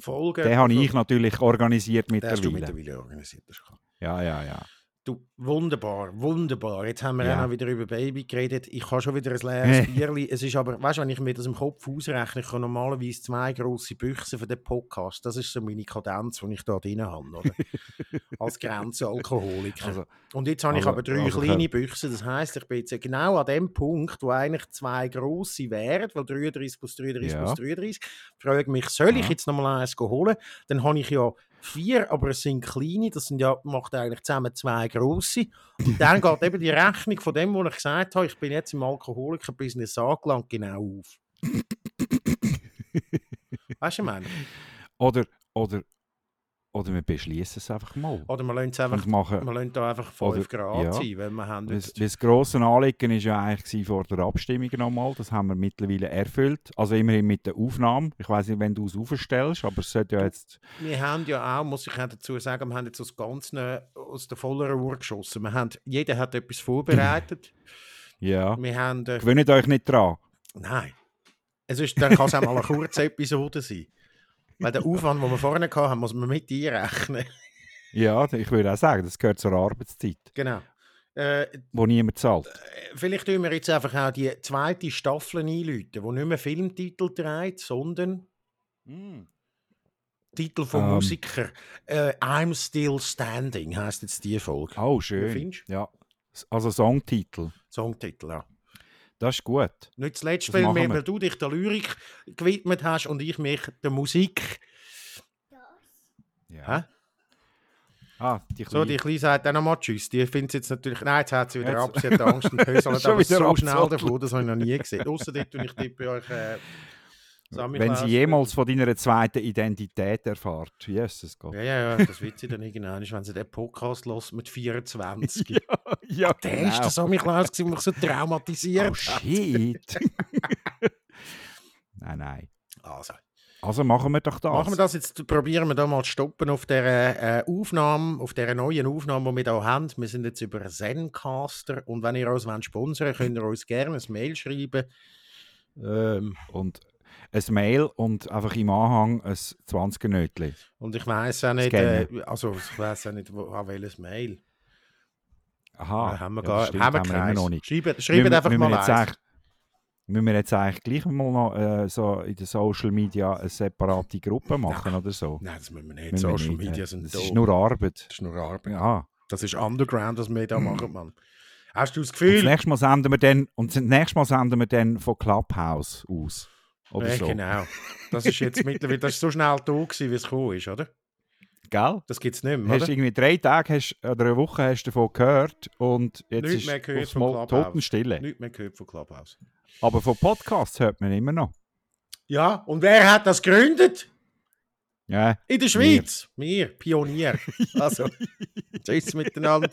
Folge. Den habe Also, ich natürlich organisiert Den hast du mittlerweile. mittlerweile organisiert. Das ist klar. Ja, ja, ja. Du, wunderbar, wunderbar. Jetzt haben wir Ja. auch wieder über Baby geredet. Ich habe schon wieder ein leeres Bierli. Es ist aber, weißt du, wenn ich mir das im Kopf ausrechne, ich habe normalerweise zwei grosse Büchse für den Podcast. Das ist so meine Kadenz, die ich da drin habe, oder? Als Grenzalkoholiker. Also, Und jetzt habe ich also- aber drei also- kleine Büchse. Das heisst, ich bin jetzt genau an dem Punkt, wo eigentlich zwei grosse wären, weil 33 plus 33 Ja. plus 33. Ich frage mich, soll ich jetzt nochmal eins holen? Dann habe ich ja vier, aber es sind kleine. Das sind ja, macht eigentlich zusammen zwei grosse. Und dann geht eben die Rechnung von dem, was ich gesagt habe, ich bin jetzt im Alkoholiker-Business angelangt, genau auf. weißt du, ich meine? oder, oder, oder wir beschließen es einfach mal. Oder man lässt es einfach, machen, lässt da einfach 5 Oder- Grad ja. sein, weil wir haben Das, das grosse Anliegen war ja eigentlich vor der Abstimmung nochmal. Das haben wir mittlerweile erfüllt. Also immerhin mit der Aufnahme. Ich weiß nicht, wenn du es aufstellst, aber es sollte ja jetzt. Wir haben ja auch, muss ich dazu sagen, wir haben jetzt aus Ganzen aus der volleren Uhr geschossen. Wir haben, jeder hat etwas vorbereitet. Ja. Wir haben, äh, Gewöhnt euch nicht dran. nein, es ist, dann kann es auch mal eine kurze Episode sein. Weil der Aufwand, den wir vorne hatten, muss man mit einrechnen. Ja, ich würde auch sagen, das gehört zur Arbeitszeit, genau. Äh, wo niemand zahlt. vielleicht tun wir jetzt einfach auch die zweite Staffel einläuten, die nicht mehr Filmtitel trägt, sondern Titel von Ähm. Musiker. Äh, I'm Still Standing heisst jetzt die Folge. Oh, schön. findest Ja. Also Songtitel. Songtitel, ja. Das ist gut. Nicht zuletzt, Das weil, wir. weil du dich der Lyrik gewidmet hast und ich mich der Musik. Ja. Hä? Ah, die So, die Kleine. Kleine sagt auch nochmal Tschüss. Die findet jetzt natürlich. Nein, jetzt hat sie wieder Jetzt- ab. Sie hat Angst und Schon aber so schnell davon. Das habe ich noch nie gesehen. Außerdem tue ich die bei euch. Äh, Wenn sie jemals von deiner zweiten Identität erfahrt. Jesus Gott. Ja, ja, ja, das wird sie dann irgendwann, wenn sie den Podcast los mit 24. ja, ja Der ist der Sammy Klaus, der mich so traumatisiert Oh shit. nein, nein. Also, Also machen wir doch das. machen wir das jetzt, probieren wir da mal zu stoppen auf der äh, Aufnahme, auf der neuen Aufnahme, die wir hier haben. Wir sind jetzt über Zencaster und wenn ihr uns sponsern wollt, könnt ihr uns gerne ein Mail schreiben. Ähm, Und ein Mail und einfach im Anhang ein 20er Nötli. und ich weiß auch nicht, äh, also ich weiß auch nicht, wo, an welches Mail. Aha. Äh, haben wir, ja, gar, das stimmt, haben wir immer keins. noch nicht. Schreibt, schreibt einfach müssen mal wir jetzt eins. eigentlich- Müssen wir jetzt eigentlich gleich mal noch äh, so in den Social Media eine separate Gruppe machen oder so? Nein, das müssen wir nicht. Müssen wir Social nicht, Media sind Das da. ist nur Arbeit. Das ist nur Arbeit. Ja. Das ist Underground, was wir da machen, Mann. Hast du das Und das Gefühl? nächste Mal senden wir dann, und das nächste Mal senden wir dann von Clubhouse aus. Oder Ja, so. genau. Das ist jetzt mittlerweile, das ist so schnell da gewesen, wie es gekommen ist, oder? Gell? Das gibt es nicht mehr, Hast oder? irgendwie drei Tage hast, oder eine Woche hast du davon gehört und jetzt Nichts ist mehr gehört von Clubhouse. Totenstille. Nichts mehr gehört von Clubhouse. Aber von Podcasts hört man immer noch. Ja, und wer hat das gegründet? Ja, In der Schweiz. Wir, Pionier. Also, tschüss miteinander.